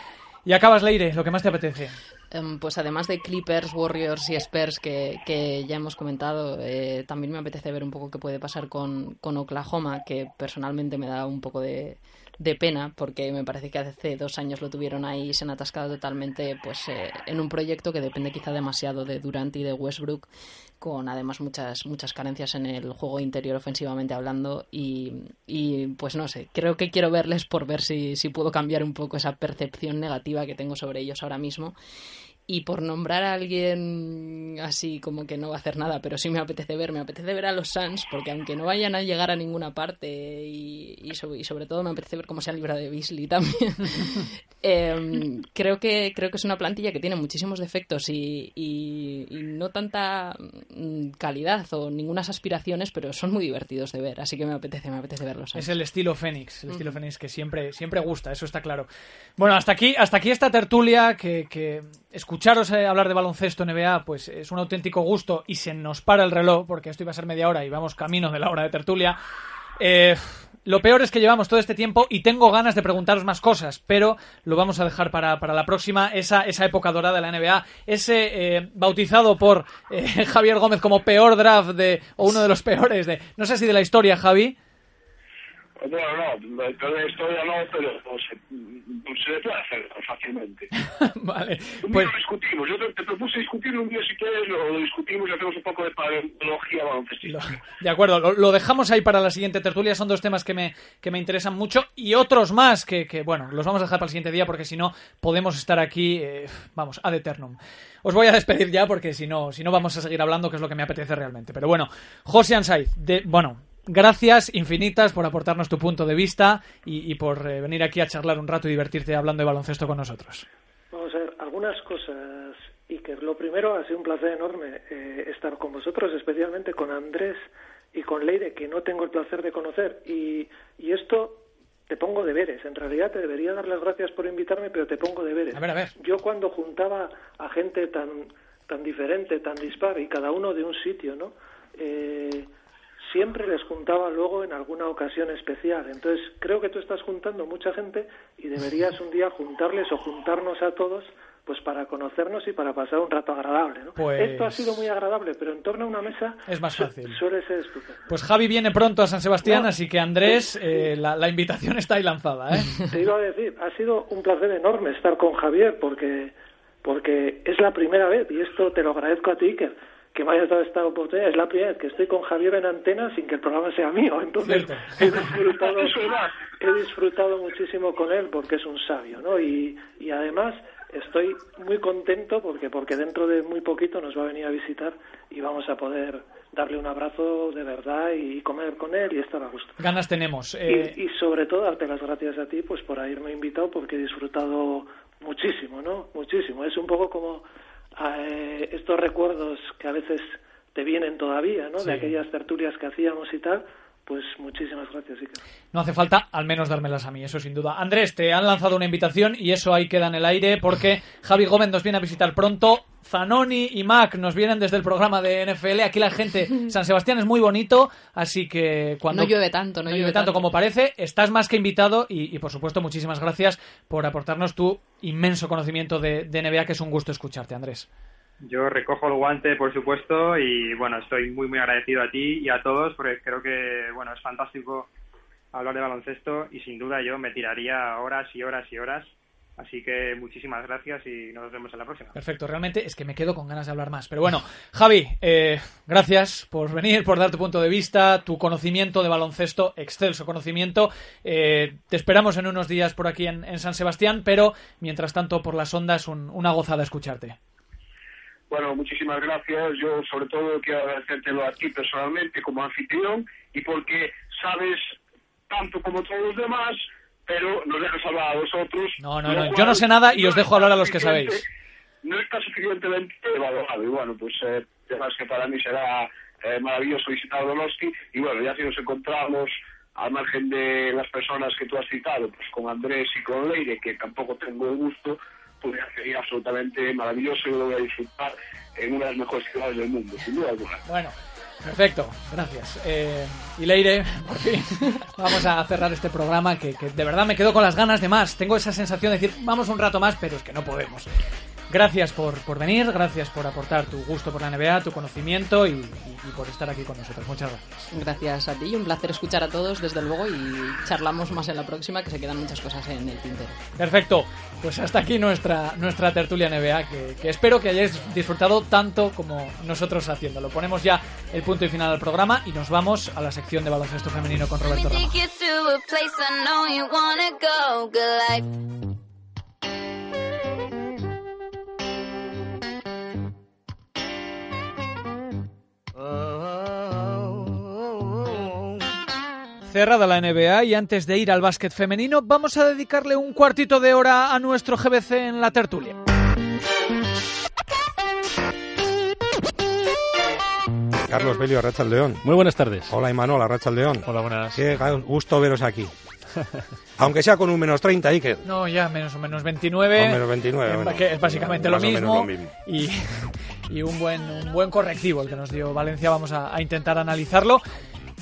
Y acabas, Leire, lo que más te apetece. Em, Pues además de Clippers, Warriors y Spurs que, que ya hemos comentado, eh, también me apetece ver un poco qué puede pasar con, con Oklahoma, que personalmente me da un poco de, de pena porque me parece que hace dos años lo tuvieron ahí y se han atascado totalmente pues eh, en un proyecto que depende quizá demasiado de Durant y de Westbrook con además muchas muchas carencias en el juego interior ofensivamente hablando y, y, pues no sé, creo que quiero verles por ver si, si puedo cambiar un poco esa percepción negativa que tengo sobre ellos ahora mismo Y por nombrar a alguien así como que no va a hacer nada, pero sí me apetece ver, me apetece ver a los Suns, porque aunque no vayan a llegar a ninguna parte, y, sobre, todo me apetece ver cómo se ha librado de Beasley también, em, creo, que, creo que es una plantilla que tiene muchísimos defectos y, y, no tanta mm, calidad o ninguna aspiraciones, pero son muy divertidos de ver, así que me apetece, me apetece verlos. Es el estilo Fénix, el estilo Fénix que siempre, siempre gusta, eso está claro. Bueno, hasta aquí, hasta aquí esta tertulia que, que escucharos eh, hablar de baloncesto NBA pues es un auténtico gusto y se nos para el reloj porque esto iba a ser media hora y vamos camino de la hora de tertulia. Eh, lo peor es que llevamos todo este tiempo y tengo ganas de preguntaros más cosas, pero lo vamos a dejar para, la próxima, esa, esa época dorada de la NBA, ese eh, bautizado por Javier Gómez como peor draft de, o uno de los peores de, no sé si de la historia, Javi, bueno, no, de historia no, pero se, se le puede hacer fácilmente. vale, pues... lo discutimos. Yo te, propuse discutir un día si quieres, lo, lo, discutimos y hacemos un poco de paleontología baloncestística. De acuerdo, lo, dejamos ahí para la siguiente tertulia. Son dos temas que me, que me interesan mucho y otros más que, que, bueno, los vamos a dejar para el siguiente día porque si no podemos estar aquí, eh, vamos, ad eternum. Os voy a despedir ya porque si no, si no vamos a seguir hablando, que es lo que me apetece realmente. Pero bueno, José Ansaiz, de, bueno, gracias infinitas por aportarnos tu punto de vista y, por eh, venir aquí a charlar un rato y divertirte hablando de baloncesto con nosotros. Vamos a ver, algunas cosas, y que lo primero ha sido un placer enorme eh, estar con vosotros, especialmente con Andrés y con Leire, que no tengo el placer de conocer. Y, y esto te pongo deberes. En realidad te debería dar las gracias por invitarme, pero te pongo deberes. A ver, a ver. Yo cuando juntaba a gente tan, tan diferente, tan dispar, y cada uno de un sitio, ¿no? Eh, siempre les juntaba luego en alguna ocasión especial. Entonces, creo que tú estás juntando mucha gente y deberías un día juntarles o juntarnos a todos pues para conocernos y para pasar un rato agradable. ¿no? Pues Esto ha sido muy agradable, pero en torno a una mesa es más fácil. suele ser estupendo. Pues Javi viene pronto a San Sebastián, así que Andrés, eh, la, la, invitación está ahí lanzada. ¿eh? Te iba a decir, ha sido un placer enorme estar con Javier porque, porque es la primera vez, y esto te lo agradezco a ti, Iker, que me hayas dado esta oportunidad. Es la primera vez que estoy con Javier en antena sin que el programa sea mío. Entonces he disfrutado, he disfrutado muchísimo con él porque es un sabio, ¿no? Y, y además estoy muy contento porque porque dentro de muy poquito nos va a venir a visitar y vamos a poder darle un abrazo de verdad y comer con él y estar a gusto. Ganas tenemos. Eh... Y, y, sobre todo darte las gracias a ti pues por haberme invitado porque he disfrutado muchísimo, ¿no? Muchísimo. Es un poco como eh, estos recuerdos que a veces te vienen todavía, ¿no? De aquellas tertulias que hacíamos y tal. Pues muchísimas gracias, No hace falta al menos dármelas a mí, eso sin duda. Andrés, te han lanzado una invitación y eso ahí queda en el aire porque Javi Gómez nos viene a visitar pronto. Zanoni y Mac nos vienen desde el programa de NFL. Aquí la gente, San Sebastián es muy bonito, así que cuando... No llueve tanto, no, llueve, tanto, como parece. Estás más que invitado y, por supuesto muchísimas gracias por aportarnos tu inmenso conocimiento de, de NBA, que es un gusto escucharte, Andrés. Yo recojo el guante, por supuesto, y bueno, estoy muy, muy agradecido a ti y a todos porque creo que, bueno, es fantástico hablar de baloncesto y sin duda yo me tiraría horas y horas y horas. Así que muchísimas gracias y nos vemos en la próxima. Perfecto, realmente es que me quedo con ganas de hablar más. Pero bueno, Javi, eh, gracias por venir, por dar tu punto de vista, tu conocimiento de baloncesto, excelso conocimiento. Eh, te esperamos en unos días por aquí en, San Sebastián, pero mientras tanto por las ondas una gozada escucharte. Bueno, muchísimas gracias. Yo sobre todo quiero agradecértelo a ti personalmente como anfitrión y porque sabes tanto como todos los demás, pero nos dejas hablar a vosotros. No, no, no. Yo no sé nada y os dejo hablar a los que sabéis. No está suficientemente valorado y bueno, pues eh, que para mí será eh, maravilloso visitar Donosti y bueno, ya si nos encontramos al margen de las personas que tú has citado, pues con Andrés y con Leire, que tampoco tengo el gusto, sería absolutamente maravilloso y lo voy a disfrutar en una de las mejores ciudades del mundo, sin duda alguna. Bueno. Perfecto, gracias. Eh, y Leire, por fin, vamos a cerrar este programa que, que, de verdad me quedo con las ganas de más. Tengo esa sensación de decir, vamos un rato más, pero es que no podemos. Gracias por, por venir, gracias por aportar tu gusto por la NBA, tu conocimiento y, por estar aquí con nosotros. Muchas gracias. Gracias a ti y un placer escuchar a todos, desde luego, y charlamos más en la próxima, que se quedan muchas cosas en el tintero. Perfecto, pues hasta aquí nuestra, nuestra tertulia NBA, que, que espero que hayáis disfrutado tanto como nosotros haciéndolo. Ponemos ya el punto y final al programa y nos vamos a la sección de baloncesto femenino con Roberto Ramos. Cerrada la NBA y antes de ir al básquet femenino, vamos a dedicarle un cuartito de hora a nuestro GBC en la tertulia. Carlos Belio, Racha León. Muy buenas tardes. Hola Imanol, Racha León. Hola, buenas. Qué gusto veros aquí. Aunque sea con un menos 30 ahí que... No, ya, menos o menos 29. O menos 29, que, bueno. que es básicamente lo mismo. lo mismo. Y, y un, buen, un buen correctivo el que nos dio Valencia. Vamos a, a intentar analizarlo.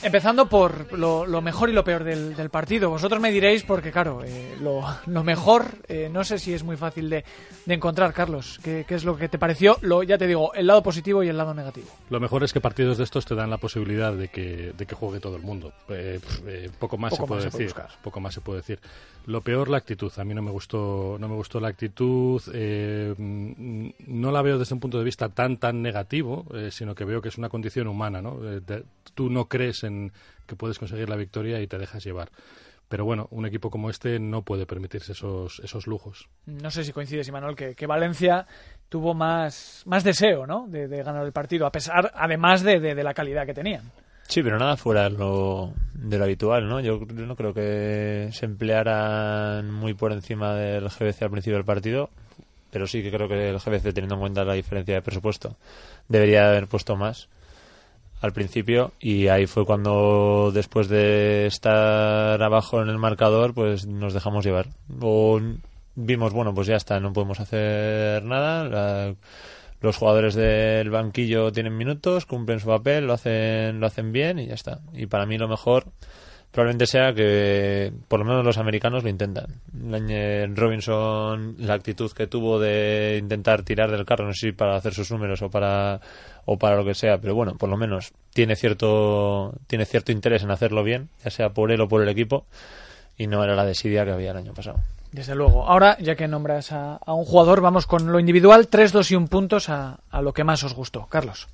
Empezando por lo, lo mejor y lo peor del, del partido. Vosotros me diréis, porque claro, eh, lo, lo mejor, eh, no sé si es muy fácil de, de encontrar, Carlos. ¿Qué, ¿Qué es lo que te pareció? Lo, ya te digo, el lado positivo y el lado negativo. Lo mejor es que partidos de estos te dan la posibilidad de que, de que juegue todo el mundo. Eh, eh, poco más Poco se puede más se puede decir. poco más se puede decir. Lo peor la actitud. A mí no me gustó, no me gustó la actitud. eh, mm, no la veo desde un punto de vista tan tan negativo, sino que veo que es una condición humana. ¿no? Tú no crees en que puedes conseguir la victoria y te dejas llevar. Pero bueno, un equipo como este no puede permitirse esos, esos lujos. No sé si coincides, Imanol, que, que Valencia tuvo más, más deseo ¿no? de, de ganar el partido, a pesar, además de, de- de la calidad que tenían. Sí, pero nada fuera de lo, de lo habitual, ¿no? Yo no creo que se emplearan muy por encima del GBC al principio del partido, pero sí que creo que el GBC, teniendo en cuenta la diferencia de presupuesto, debería haber puesto más al principio y ahí fue cuando después de estar abajo en el marcador pues nos dejamos llevar. O vimos bueno pues ya está no podemos hacer nada la- los jugadores del banquillo tienen minutos cumplen su papel lo hacen lo hacen bien y ya está. Y para mí lo mejor probablemente sea que por lo menos los americanos lo intentan Robinson la actitud que tuvo de intentar tirar del carro no sé si para hacer sus números o para o para lo que sea pero bueno por lo menos tiene cierto tiene cierto interés en hacerlo bien ya sea por él o por el equipo y no era la desidia que había el año pasado Desde luego. Ahora, ya que nombras a, un jugador, vamos con lo individual, 3, 2 y 1 puntos a lo que más os gustó. Carlos.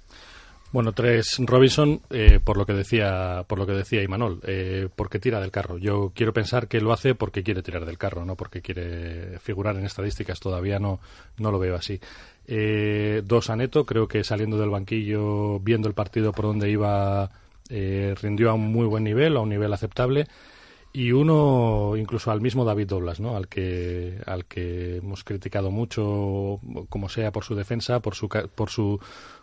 Bueno, tres Robinson, eh, por lo que decía, por lo que decía Imanol, eh, porque tira del carro. Yo quiero pensar que lo hace porque quiere tirar del carro, no porque quiere figurar en estadísticas. Todavía no, no lo veo así. Eh, dos a Neto, creo que saliendo del banquillo, viendo el partido por donde iba, eh, rindió a un muy buen nivel, a un nivel aceptable. Y uno, incluso al mismo David Doblas, ¿no? Al que, al que hemos criticado mucho, como sea, por su defensa, por su, por su,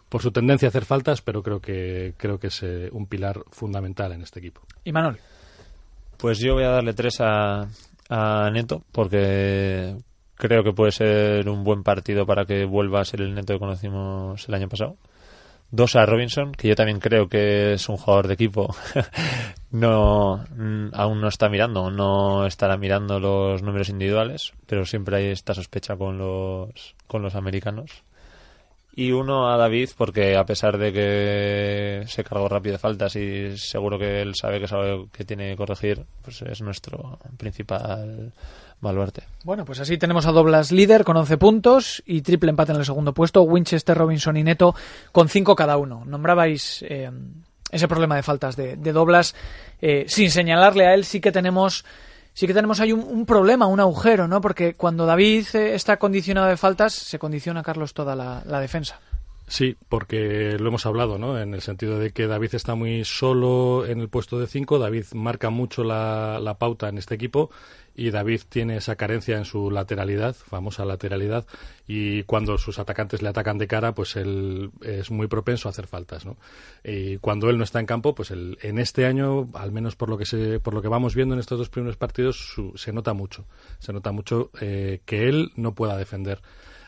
por su tendencia a hacer faltas, pero creo que, creo que es eh, un pilar fundamental en este equipo. Y Manol. Pues yo voy a darle tres a, a Neto porque creo que puede ser un buen partido para que vuelva a ser el Neto que conocimos el año pasado. Dos a Robinson, que yo también creo que es un jugador de equipo. no mm, aún no está mirando, no estará mirando los números individuales, pero siempre hay esta sospecha con los con los americanos. Y uno a David, porque a pesar de que se cargó rápido de faltas y seguro que él sabe que sabe que tiene que corregir, pues es nuestro principal baluarte. Bueno, pues así tenemos a Doblas líder con 11 puntos y triple empate en el segundo puesto. Winchester, Robinson y Neto con 5 cada uno. Nombrabais eh, ese problema de faltas de, de Doblas. Eh, sin señalarle a él, sí que tenemos. Sí que tenemos ahí un, problema, un agujero, ¿no? Porque cuando David eh, está condicionado de faltas, se condiciona, Carlos, toda la, defensa. Sí, porque lo hemos hablado, ¿no? En el sentido de que David está muy solo en el puesto de 5, David marca mucho la, la pauta en este equipo y David tiene esa carencia en su lateralidad, famosa lateralidad, y cuando sus atacantes le atacan de cara, pues él es muy propenso a hacer faltas. Y cuando él no está en campo, pues en este año, al menos por lo que se, por lo que vamos viendo en estos dos primeros partidos, su- se nota mucho, se nota mucho eh, que él no pueda defender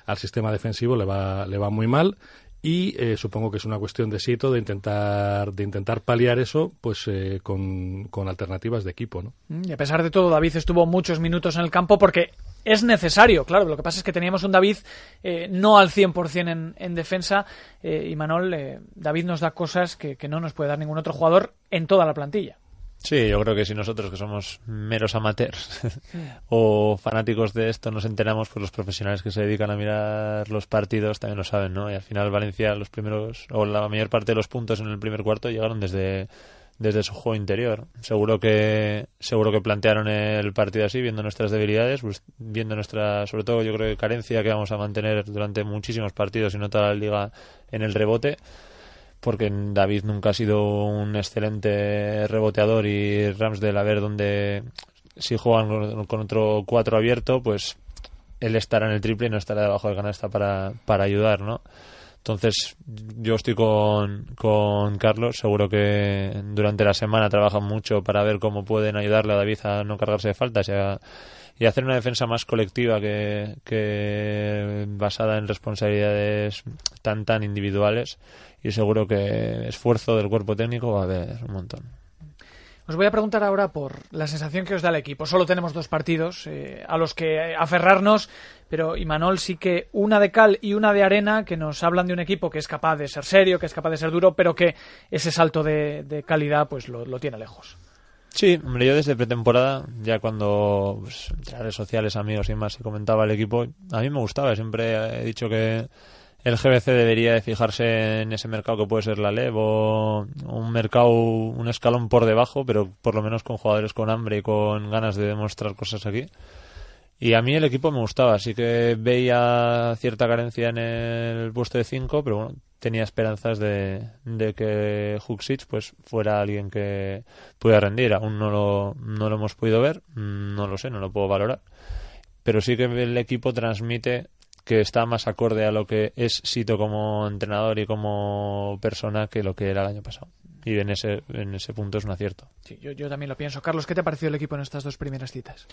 al sistema defensivo, le va, le va muy mal y eh, supongo que es una cuestión de sitio de intentar de intentar paliar eso pues eh, con, con alternativas de equipo ¿no? Mm, Y a pesar de todo, David estuvo muchos minutos en el campo porque es necesario, claro. Lo que pasa es que teníamos un David eh, no al 100% en, en defensa eh, y Manol, eh, David nos da cosas que, que no nos puede dar ningún otro jugador en toda la plantilla. Sí, yo creo que si nosotros que somos meros amateurs o fanáticos de esto nos enteramos, pues los profesionales que se dedican a mirar los partidos también lo saben, ¿no? Y al final Valencia los primeros o la mayor parte de los puntos en el primer cuarto llegaron desde desde su juego interior. Seguro que seguro que plantearon el partido así, viendo nuestras debilidades, pues, viendo nuestra, sobre todo yo creo que carencia que vamos a mantener durante muchísimos partidos y no toda la liga en el rebote porque David nunca ha sido un excelente reboteador y Ramsdale a ver dónde si juegan con otro cuatro abierto, pues él estará en el triple y no estará debajo del canasta para, para ayudar, ¿no? Entonces, yo estoy con, con Carlos. Seguro que durante la semana trabajan mucho para ver cómo pueden ayudarle a David a no cargarse de faltas y hacer una defensa más colectiva que, que basada en responsabilidades tan tan individuales y seguro que esfuerzo del cuerpo técnico va a haber un montón. Os voy a preguntar ahora por la sensación que os da el equipo. Solo tenemos dos partidos eh, a los que aferrarnos, pero Imanol sí que una de cal y una de arena que nos hablan de un equipo que es capaz de ser serio, que es capaz de ser duro, pero que ese salto de, calidad pues lo, tiene lejos. Sí, hombre, yo desde pretemporada, ya cuando pues, entre redes sociales, amigos y más, se comentaba el equipo, a mí me gustaba. Siempre he dicho que el GBC debería de fijarse en ese mercado que puede ser la LEV o un mercado, un escalón por debajo, pero por lo menos con jugadores con hambre y con ganas de demostrar cosas aquí. Y a mí el equipo me gustaba, así que veía cierta carencia en el puesto de 5, pero bueno, tenía esperanzas de, que Huxic pues fuera alguien que pudiera rendir. Aún no lo, no lo hemos podido ver, no lo sé, no lo puedo valorar. Pero sí que el equipo transmite que está más acorde a lo que es Sito como entrenador y como persona que lo que era el año pasado. Y en ese, en ese punto es un acierto. Sí, yo, yo también lo pienso. Carlos, ¿qué te ha parecido el equipo en estas dos primeras citas?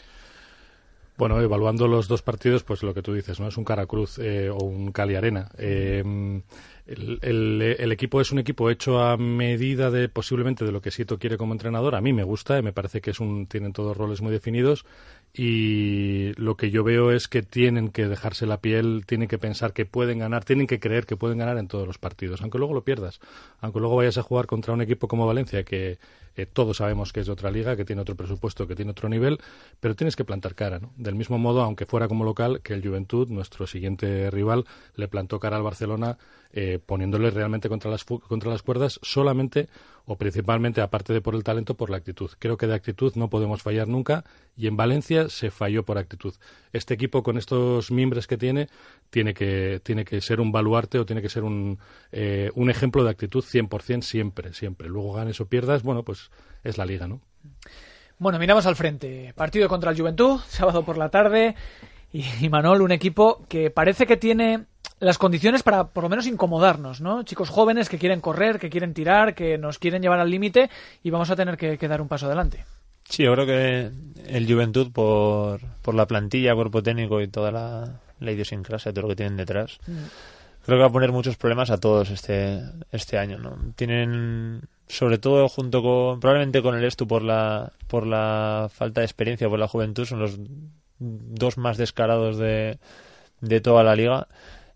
Bueno, evaluando los dos partidos, pues lo que tú dices, ¿no? Es un Caracruz eh, o un Cali Arena. Eh, el, equipo es un equipo hecho a medida de posiblemente de lo que Sito quiere como entrenador. A mí me gusta, me parece que es un, tienen todos roles muy definidos y lo que yo veo es que tienen que dejarse la piel, tienen que pensar que pueden ganar, tienen que creer que pueden ganar en todos los partidos, aunque luego lo pierdas, aunque luego vayas a jugar contra un equipo como Valencia que eh, todos sabemos que es de otra liga, que tiene otro presupuesto, que tiene otro nivel, pero tienes que plantar cara, ¿no? Del mismo modo, aunque fuera como local, que el Juventud, nuestro siguiente rival, le plantó cara al Barcelona eh, poniéndole realmente contra las, contra las cuerdas solamente o principalmente, aparte de por el talento, por la actitud. Creo que de actitud no podemos fallar nunca y en Valencia se falló por actitud. Este equipo con estos miembros que tiene tiene que, tiene que ser un baluarte o tiene que ser un, eh, un ejemplo de actitud 100% siempre, siempre. Luego ganes o pierdas, bueno, pues es la liga, ¿no? Bueno, miramos al frente. Partido contra el Juventud, sábado por la tarde. y Manol, un equipo que parece que tiene las condiciones para por lo menos incomodarnos, ¿no? Chicos jóvenes que quieren correr, que quieren tirar, que nos quieren llevar al límite y vamos a tener que, dar un paso adelante. Sí, yo creo que el Juventud, por, por la plantilla, cuerpo técnico y toda la, la idiosincrasia, todo lo que tienen detrás, mm. creo que va a poner muchos problemas a todos este, este año, ¿no? Tienen, sobre todo junto con, probablemente con el Estu por la, por la falta de experiencia, por la juventud, son los dos más descarados de, de toda la liga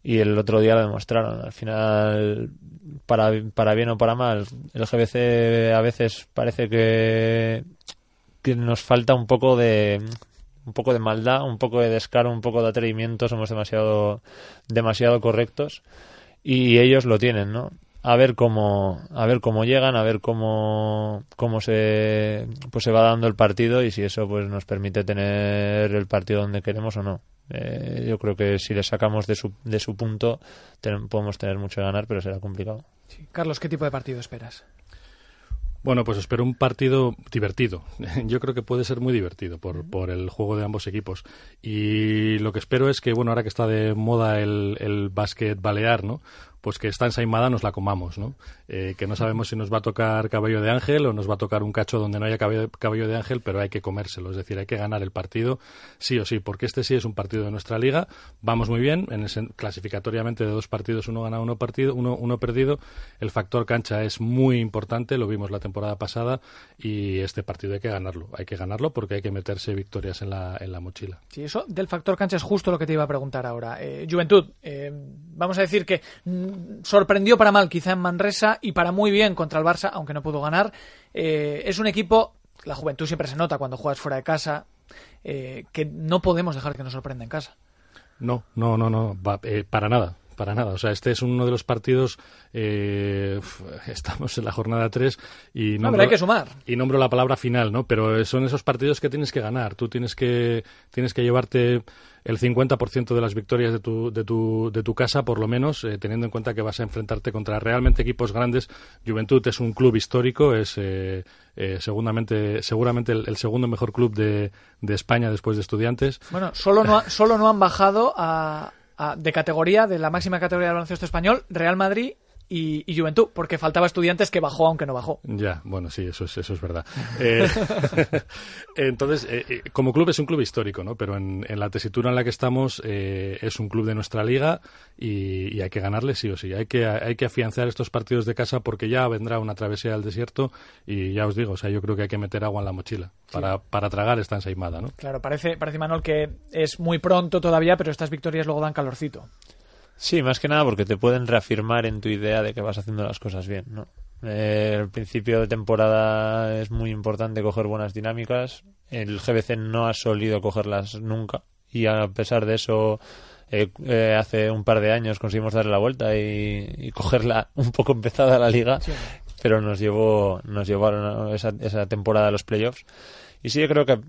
y el otro día lo demostraron. Al final, para, para bien o para mal, el GBC a veces parece que, que nos falta un poco de un poco de maldad, un poco de descaro, un poco de atrevimiento, somos demasiado demasiado correctos y ellos lo tienen, ¿no? A ver cómo a ver cómo llegan, a ver cómo cómo se pues se va dando el partido y si eso pues nos permite tener el partido donde queremos o no. Eh, yo creo que si le sacamos de su, de su punto podemos tener mucho que ganar, pero será complicado. Carlos, ¿qué tipo de partido esperas? Bueno, pues espero un partido divertido. Yo creo que puede ser muy divertido por, por el juego de ambos equipos. Y lo que espero es que, bueno, ahora que está de moda el, el básquet balear, ¿no? Pues que está ensaimada nos la comamos, ¿no? Eh, que no sabemos si nos va a tocar cabello de ángel o nos va a tocar un cacho donde no haya cabello, de ángel, pero hay que comérselo, es decir, hay que ganar el partido sí o sí, porque este sí es un partido de nuestra liga, vamos muy bien, en clasificatoriamente de dos partidos uno gana, uno, partido, uno, uno perdido, el factor cancha es muy importante, lo vimos la temporada pasada y este partido hay que ganarlo, hay que ganarlo porque hay que meterse victorias en la, en la mochila. Sí, eso del factor cancha es justo lo que te iba a preguntar ahora. Eh, Juventud, eh, vamos a decir que sorprendió para mal quizá en Manresa y para muy bien contra el Barça, aunque no pudo ganar. Eh, es un equipo, la juventud siempre se nota cuando juegas fuera de casa, eh, que no podemos dejar que nos sorprenda en casa. No, no, no, no, eh, para nada para nada. O sea, este es uno de los partidos. Eh, estamos en la jornada 3 y. No, pero hay que sumar. Y nombro la palabra final, ¿no? Pero son esos partidos que tienes que ganar. Tú tienes que, tienes que llevarte el 50% de las victorias de tu, de tu, de tu casa, por lo menos, eh, teniendo en cuenta que vas a enfrentarte contra realmente equipos grandes. Juventud es un club histórico, es eh, eh, seguramente, seguramente el, segundo mejor club de, de, España después de Estudiantes. Bueno, solo no, solo no han bajado a, de categoría, de la máxima categoría del baloncesto español, Real Madrid y, Juventud, porque faltaba estudiantes que bajó aunque no bajó. Ya, bueno, sí, eso es, eso es verdad. Eh, entonces, eh, eh, como club es un club histórico, ¿no? Pero en, la tesitura en la que estamos es un club de nuestra liga y, hay que ganarle sí o sí. Hay que, hay que afianzar estos partidos de casa porque ya vendrá una travesía al desierto y ya os digo, o sea, yo creo que hay que meter agua en la mochila para, para tragar esta ensaimada, ¿no? Claro, parece, parece, Manuel, que es muy pronto todavía, pero estas victorias luego dan calorcito. Sí, más que nada porque te pueden reafirmar en tu idea de que vas haciendo las cosas bien, ¿no? Eh, el principio de temporada es muy importante coger buenas dinámicas. El GBC no ha solido cogerlas nunca y a pesar de eso eh, eh, hace un par de años conseguimos darle la vuelta y, cogerla un poco empezada la liga, pero nos llevó nos llevaron esa, esa temporada a los playoffs. Y sí, yo creo que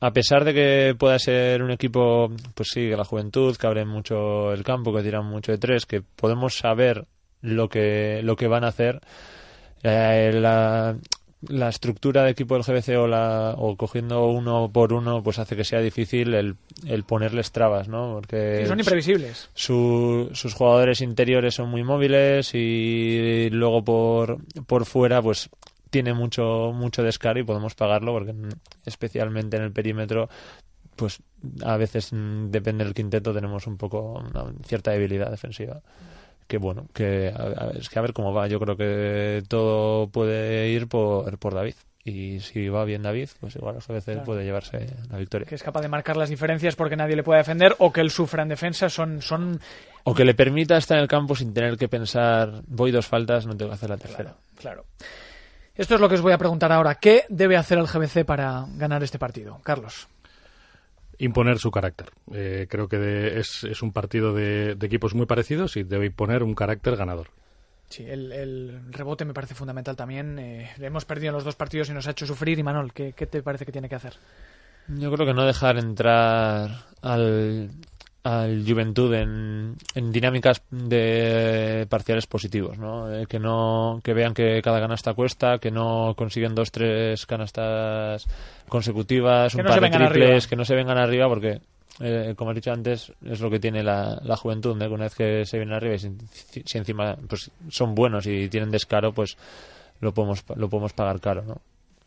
a pesar de que pueda ser un equipo, pues sí, de la juventud, que abre mucho el campo, que tiran mucho de tres, que podemos saber lo que, lo que van a hacer, eh, la, la estructura de equipo del GBC o, la, o cogiendo uno por uno pues hace que sea difícil el, el ponerles trabas, ¿no? Porque son imprevisibles. sus jugadores interiores son muy móviles y luego por, por fuera pues tiene mucho mucho descaro y podemos pagarlo porque especialmente en el perímetro pues a veces mm, depende del quinteto tenemos un poco una cierta debilidad defensiva que bueno que es que a ver cómo va yo creo que todo puede ir por, por David y si va bien David, pues igual a veces puede llevarse la victoria. Que es capaz de marcar las diferencias porque nadie le puede defender o que él sufra en defensa son... son... O que le permita estar en el campo sin tener que pensar, voy dos faltas, no tengo que hacer la tercera. claro. Esto es lo que os voy a preguntar ahora. ¿Qué debe hacer el GBC para ganar este partido? Carlos. Imponer su carácter. Eh, creo que es, un partido de, equipos muy parecidos y debe imponer un carácter ganador. Sí, el, rebote me parece fundamental también. Eh, hemos perdido en los dos partidos y nos ha hecho sufrir. Y Manol, ¿qué, ¿qué, te parece que tiene que hacer? Yo creo que no dejar entrar al, al Juventud en, en, dinámicas de parciales positivos, ¿no? Eh, que no que vean que cada canasta cuesta, que no consiguen dos tres canastas consecutivas, un par de triples, que no se vengan arriba porque eh, como he dicho antes, es lo que tiene la, la juventud, ¿no? una vez que se vienen arriba y si, si, encima pues son buenos y tienen descaro, pues lo podemos lo podemos pagar caro, ¿no?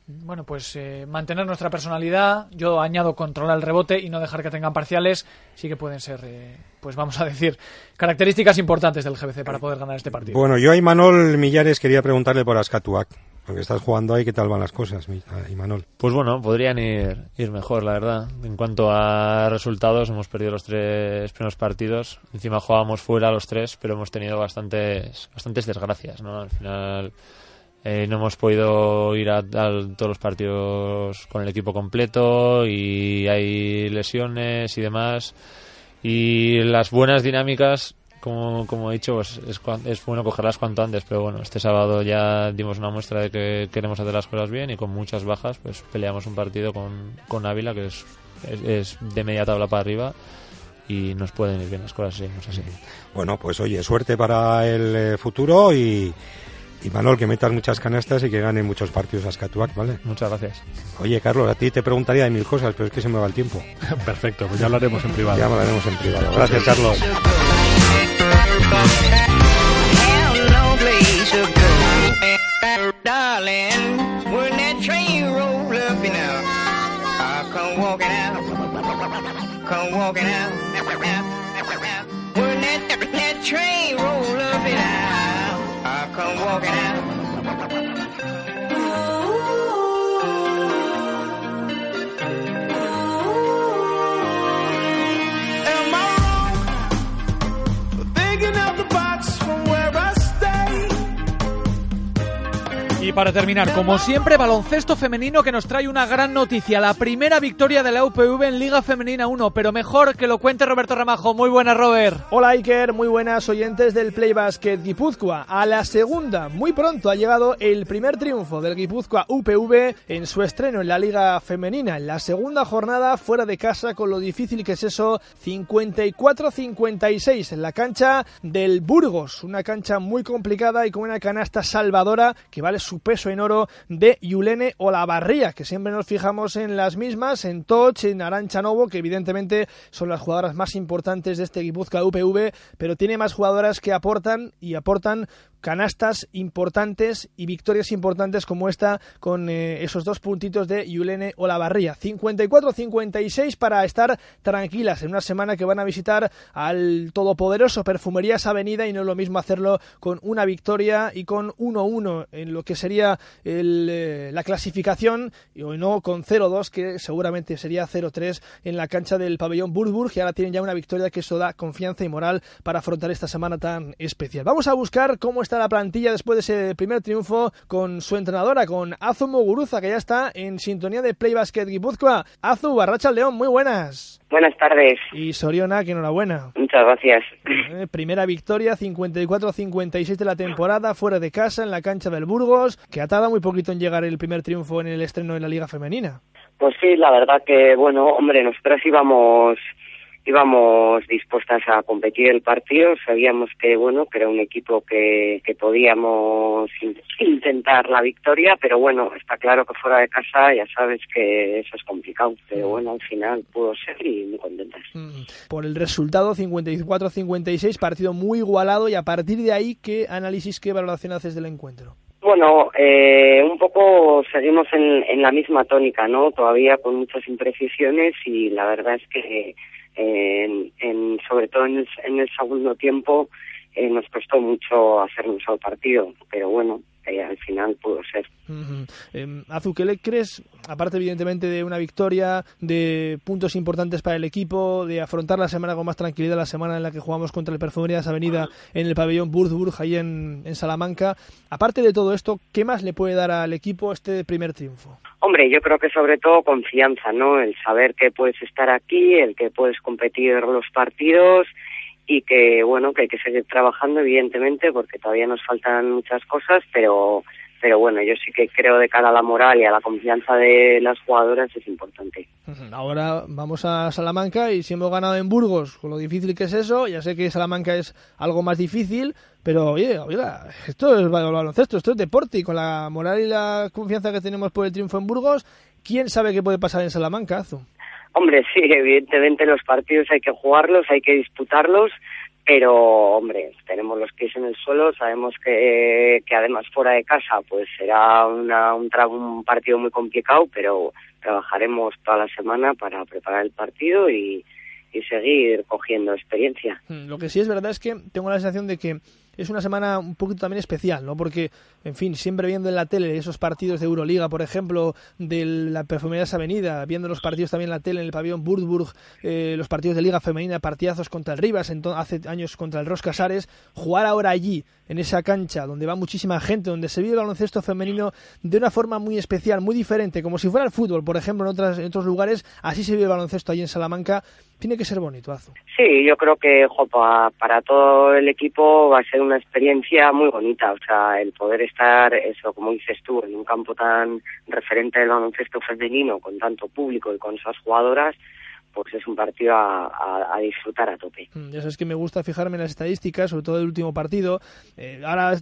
Bueno, pues eh, mantener nuestra personalidad. Yo añado controlar el rebote y no dejar que tengan parciales. Sí que pueden ser, eh, pues vamos a decir, características importantes del GBC para poder ganar este partido. Bueno, yo a Imanol Millares quería preguntarle por Ascatuac. Porque estás jugando ahí, ¿qué tal van las cosas, Imanol? Pues bueno, podrían ir, ir mejor, la verdad. En cuanto a resultados, hemos perdido los tres primeros partidos. Encima jugábamos fuera los tres, pero hemos tenido bastantes, bastantes desgracias, ¿no? Al final eh, no hemos podido ir a, todos los partidos con el equipo completo y hay lesiones y demás. Y las buenas dinámicas, como, como he dicho, pues es, es bueno cogerlas cuanto antes. Pero bueno, este sábado ya dimos una muestra de que queremos hacer las cosas bien y con muchas bajas, pues peleamos un partido con, con Ávila, que es, es, de media tabla para arriba y nos pueden ir bien las cosas así. Bueno, pues oye, suerte para el eh, futuro y y Manuel, que metas muchas canastas y que ganen muchos partidos a Scatuac, ¿vale? Muchas gracias. Oye, Carlos, a ti te preguntaría de mil cosas, pero es que se me va el tiempo. Perfecto, pues ya hablaremos en privado. Ya hablaremos en privado. Gracias, Carlos. Para terminar, como siempre, baloncesto femenino que nos trae una gran noticia. La primera victoria de la UPV en Liga Femenina 1, pero mejor que lo cuente Roberto Ramajo. Muy buenas, Robert. Hola, Iker. Muy buenas oyentes del Play Basket Guipúzcoa. A la segunda, muy pronto ha llegado el primer triunfo del Guipúzcoa UPV en su estreno en la Liga Femenina. En la segunda jornada, fuera de casa, con lo difícil que es eso, 54-56 en la cancha del Burgos. Una cancha muy complicada y con una canasta salvadora que vale su peso en oro de Yulene Olavarría, que siempre nos fijamos en las mismas, en Toch, en Arancha Novo, que evidentemente son las jugadoras más importantes de este Guipúzcoa UPV, pero tiene más jugadoras que aportan y aportan canastas importantes y victorias importantes como esta con eh, esos dos puntitos de Yulene Olavarría. 54-56 para estar tranquilas en una semana que van a visitar al todopoderoso Perfumerías Avenida y no es lo mismo hacerlo con una victoria y con 1-1 en lo que sería el, eh, la clasificación y no con 0-2 que seguramente sería 0-3 en la cancha del pabellón Burburg y ahora tienen ya una victoria que eso da confianza y moral para afrontar esta semana tan especial. Vamos a buscar cómo está la plantilla después de ese primer triunfo con su entrenadora, con Azu Muguruza, que ya está en sintonía de Play Basket Guipúzcoa. Azu, Barracha León, muy buenas. Buenas tardes. Y Soriona, que enhorabuena. Muchas gracias. Eh, primera victoria, 54-56 de la temporada, fuera de casa, en la cancha del Burgos, que ha tardado muy poquito en llegar el primer triunfo en el estreno de la Liga Femenina. Pues sí, la verdad que, bueno, hombre, nosotros íbamos íbamos dispuestas a competir el partido, sabíamos que bueno, que era un equipo que, que podíamos intentar la victoria, pero bueno, está claro que fuera de casa ya sabes que eso es complicado, pero bueno, al final pudo ser y muy contentas. Mm. Por el resultado 54-56, partido muy igualado y a partir de ahí, ¿qué análisis, qué valoración haces del encuentro? Bueno, eh, un poco seguimos en, en la misma tónica, ¿no? Todavía con muchas imprecisiones y la verdad es que en, en, sobre todo en el, en el segundo tiempo eh, nos costó mucho hacernos al partido, pero bueno, eh, al final pudo ser. Uh Azu, ¿qué le crees, aparte evidentemente de una victoria, de puntos importantes para el equipo, de afrontar la semana con más tranquilidad, la semana en la que jugamos contra el Perfumerías Avenida en el pabellón Burzburg, ahí en, en Salamanca, aparte de todo esto, ¿qué más le puede dar al equipo este primer triunfo? Hombre, yo creo que sobre todo confianza, ¿no? El saber que puedes estar aquí, el que puedes competir los partidos y que bueno que hay que seguir trabajando evidentemente porque todavía nos faltan muchas cosas pero pero bueno yo sí que creo de cara a la moral y a la confianza de las jugadoras es importante. Ahora vamos a Salamanca y si hemos ganado en Burgos con lo difícil que es eso ya sé que Salamanca es algo más difícil pero oye oiga esto es baloncesto esto es deporte y con la moral y la confianza que tenemos por el triunfo en Burgos quién sabe qué puede pasar en Salamanca Azu Hombre, sí, evidentemente los partidos hay que jugarlos, hay que disputarlos, pero hombre, tenemos los pies en el suelo, sabemos que, que además fuera de casa pues será una, un, un partido muy complicado, pero trabajaremos toda la semana para preparar el partido y, y seguir cogiendo experiencia. Hmm, lo que sí es verdad es que tengo la sensación de que es una semana un poquito también especial, ¿no? Porque, en fin, siempre viendo en la tele esos partidos de Euroliga, por ejemplo, de la Perfumerías Avenida, viendo los partidos también en la tele en el pabellón Burgburg, eh, los partidos de Liga Femenina, partidazos contra el Rivas, hace años contra el Ros Casares, jugar ahora allí, en esa cancha, donde va muchísima gente, donde se vive el baloncesto femenino de una forma muy especial, muy diferente, como si fuera el fútbol, por ejemplo, en, otras, en otros lugares, así se vive el baloncesto allí en Salamanca, tiene que ser bonito, Azu. Sí, yo creo que para todo el equipo va a ser una experiencia muy bonita, o sea, el poder estar, eso, como dices tú, en un campo tan referente del baloncesto femenino, con tanto público y con esas jugadoras, pues es un partido a, disfrutar a tope. Mm, ya sabes que me gusta fijarme en las estadísticas, sobre todo el último partido. Eh, ahora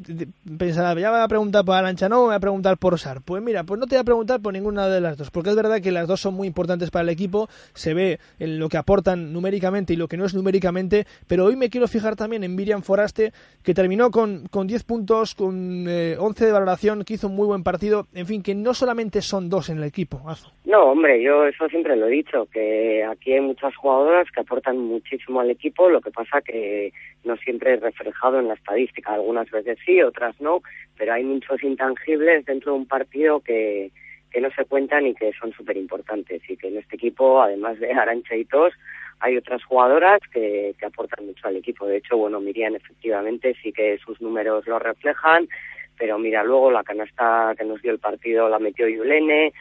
pensaba, ya me voy a preguntar por Arancha, no, me voy a preguntar por Sar. Pues mira, pues no te voy a preguntar por ninguna de las dos, porque es verdad que las dos son muy importantes para el equipo, se ve en lo que aportan numéricamente y lo que no es numéricamente, pero hoy me quiero fijar también en Miriam Foraste, que terminó con, con 10 puntos, con eh, 11 de valoración, que hizo un muy buen partido, en fin, que no solamente son dos en el equipo. No, hombre, yo eso siempre lo he dicho, que aquí hay muchas jugadoras que aportan muchísimo al equipo, lo que pasa que no siempre es reflejado en la estadística, algunas veces sí, otras no, pero hay muchos intangibles dentro de un partido que, que no se cuentan y que son súper importantes y que en este equipo, además de Arancha y Tos, hay otras jugadoras que, que aportan mucho al equipo. De hecho, bueno, Miriam efectivamente sí que sus números lo reflejan, pero mira, luego la canasta que nos dio el partido la metió Yulene,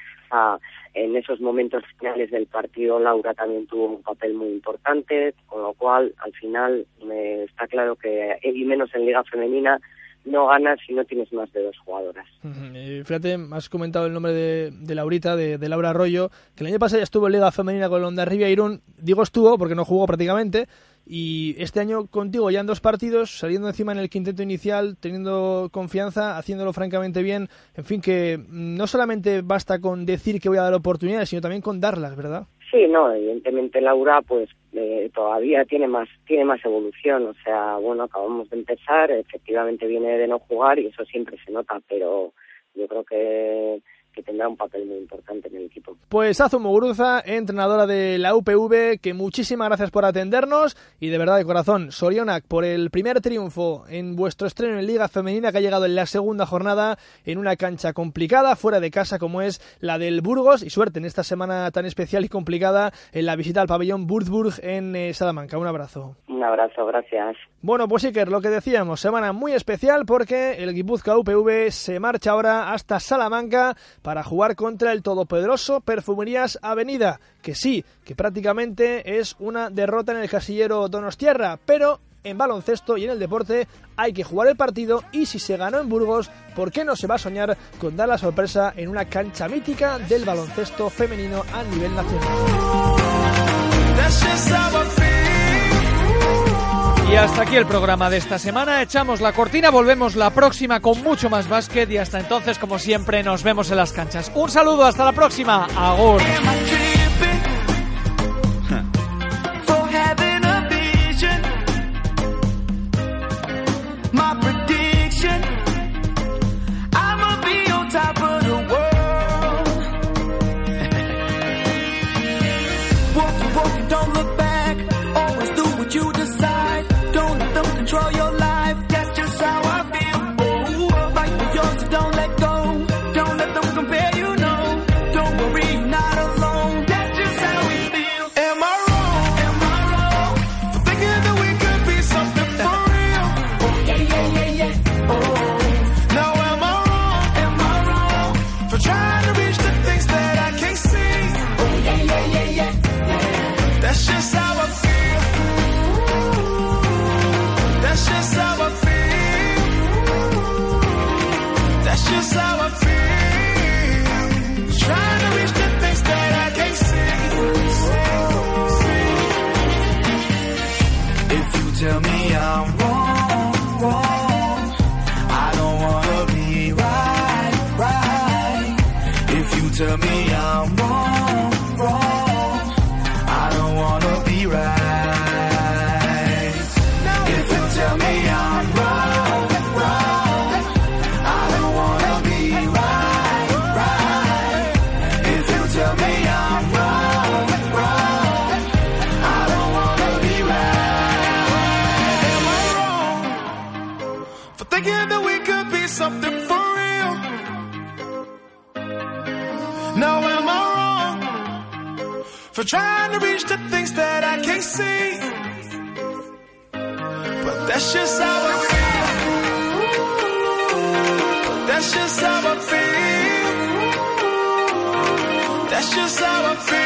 en esos momentos finales del partido Laura también tuvo un papel muy importante, con lo cual al final me está claro que, y menos en Liga Femenina, no ganas si no tienes más de dos jugadoras. fíjate, has comentado el nombre de, Laurita, de, Laura Arroyo, que el año pasado ya estuvo en Liga Femenina con el Ondarribia Irún. Digo estuvo porque no jugó prácticamente. Y este año contigo ya en dos partidos, saliendo encima en el quinteto inicial, teniendo confianza, haciéndolo francamente bien. En fin, que no solamente basta con decir que voy a dar oportunidades, sino también con darlas, ¿verdad? Sí, no, evidentemente Laura pues eh, todavía tiene más tiene más evolución, o sea, bueno, acabamos de empezar, efectivamente viene de no jugar y eso siempre se nota, pero yo creo que que tendrá un papel muy importante en el equipo. Pues Azu Muguruza, entrenadora de la UPV, que muchísimas gracias por atendernos y de verdad de corazón, Sorionak, por el primer triunfo en vuestro estreno en Liga Femenina que ha llegado en la segunda jornada en una cancha complicada, fuera de casa como es la del Burgos y suerte en esta semana tan especial y complicada en la visita al pabellón Würzburg en eh, Salamanca. Un abrazo. Un abrazo, gracias. Bueno, pues Iker, lo que decíamos, semana muy especial porque el Guipúzcoa UPV se marcha ahora hasta Salamanca para jugar contra el todopoderoso Perfumerías Avenida, que sí, que prácticamente es una derrota en el casillero Donostierra, pero en baloncesto y en el deporte hay que jugar el partido y si se ganó en Burgos, ¿por qué no se va a soñar con dar la sorpresa en una cancha mítica del baloncesto femenino a nivel nacional? Y hasta aquí el programa de esta semana. Echamos la cortina, volvemos la próxima con mucho más básquet y hasta entonces, como siempre, nos vemos en las canchas. Un saludo, hasta la próxima. Agur. Trying to reach the things that I can't see. But that's just how I feel. That's just how I feel. That's just how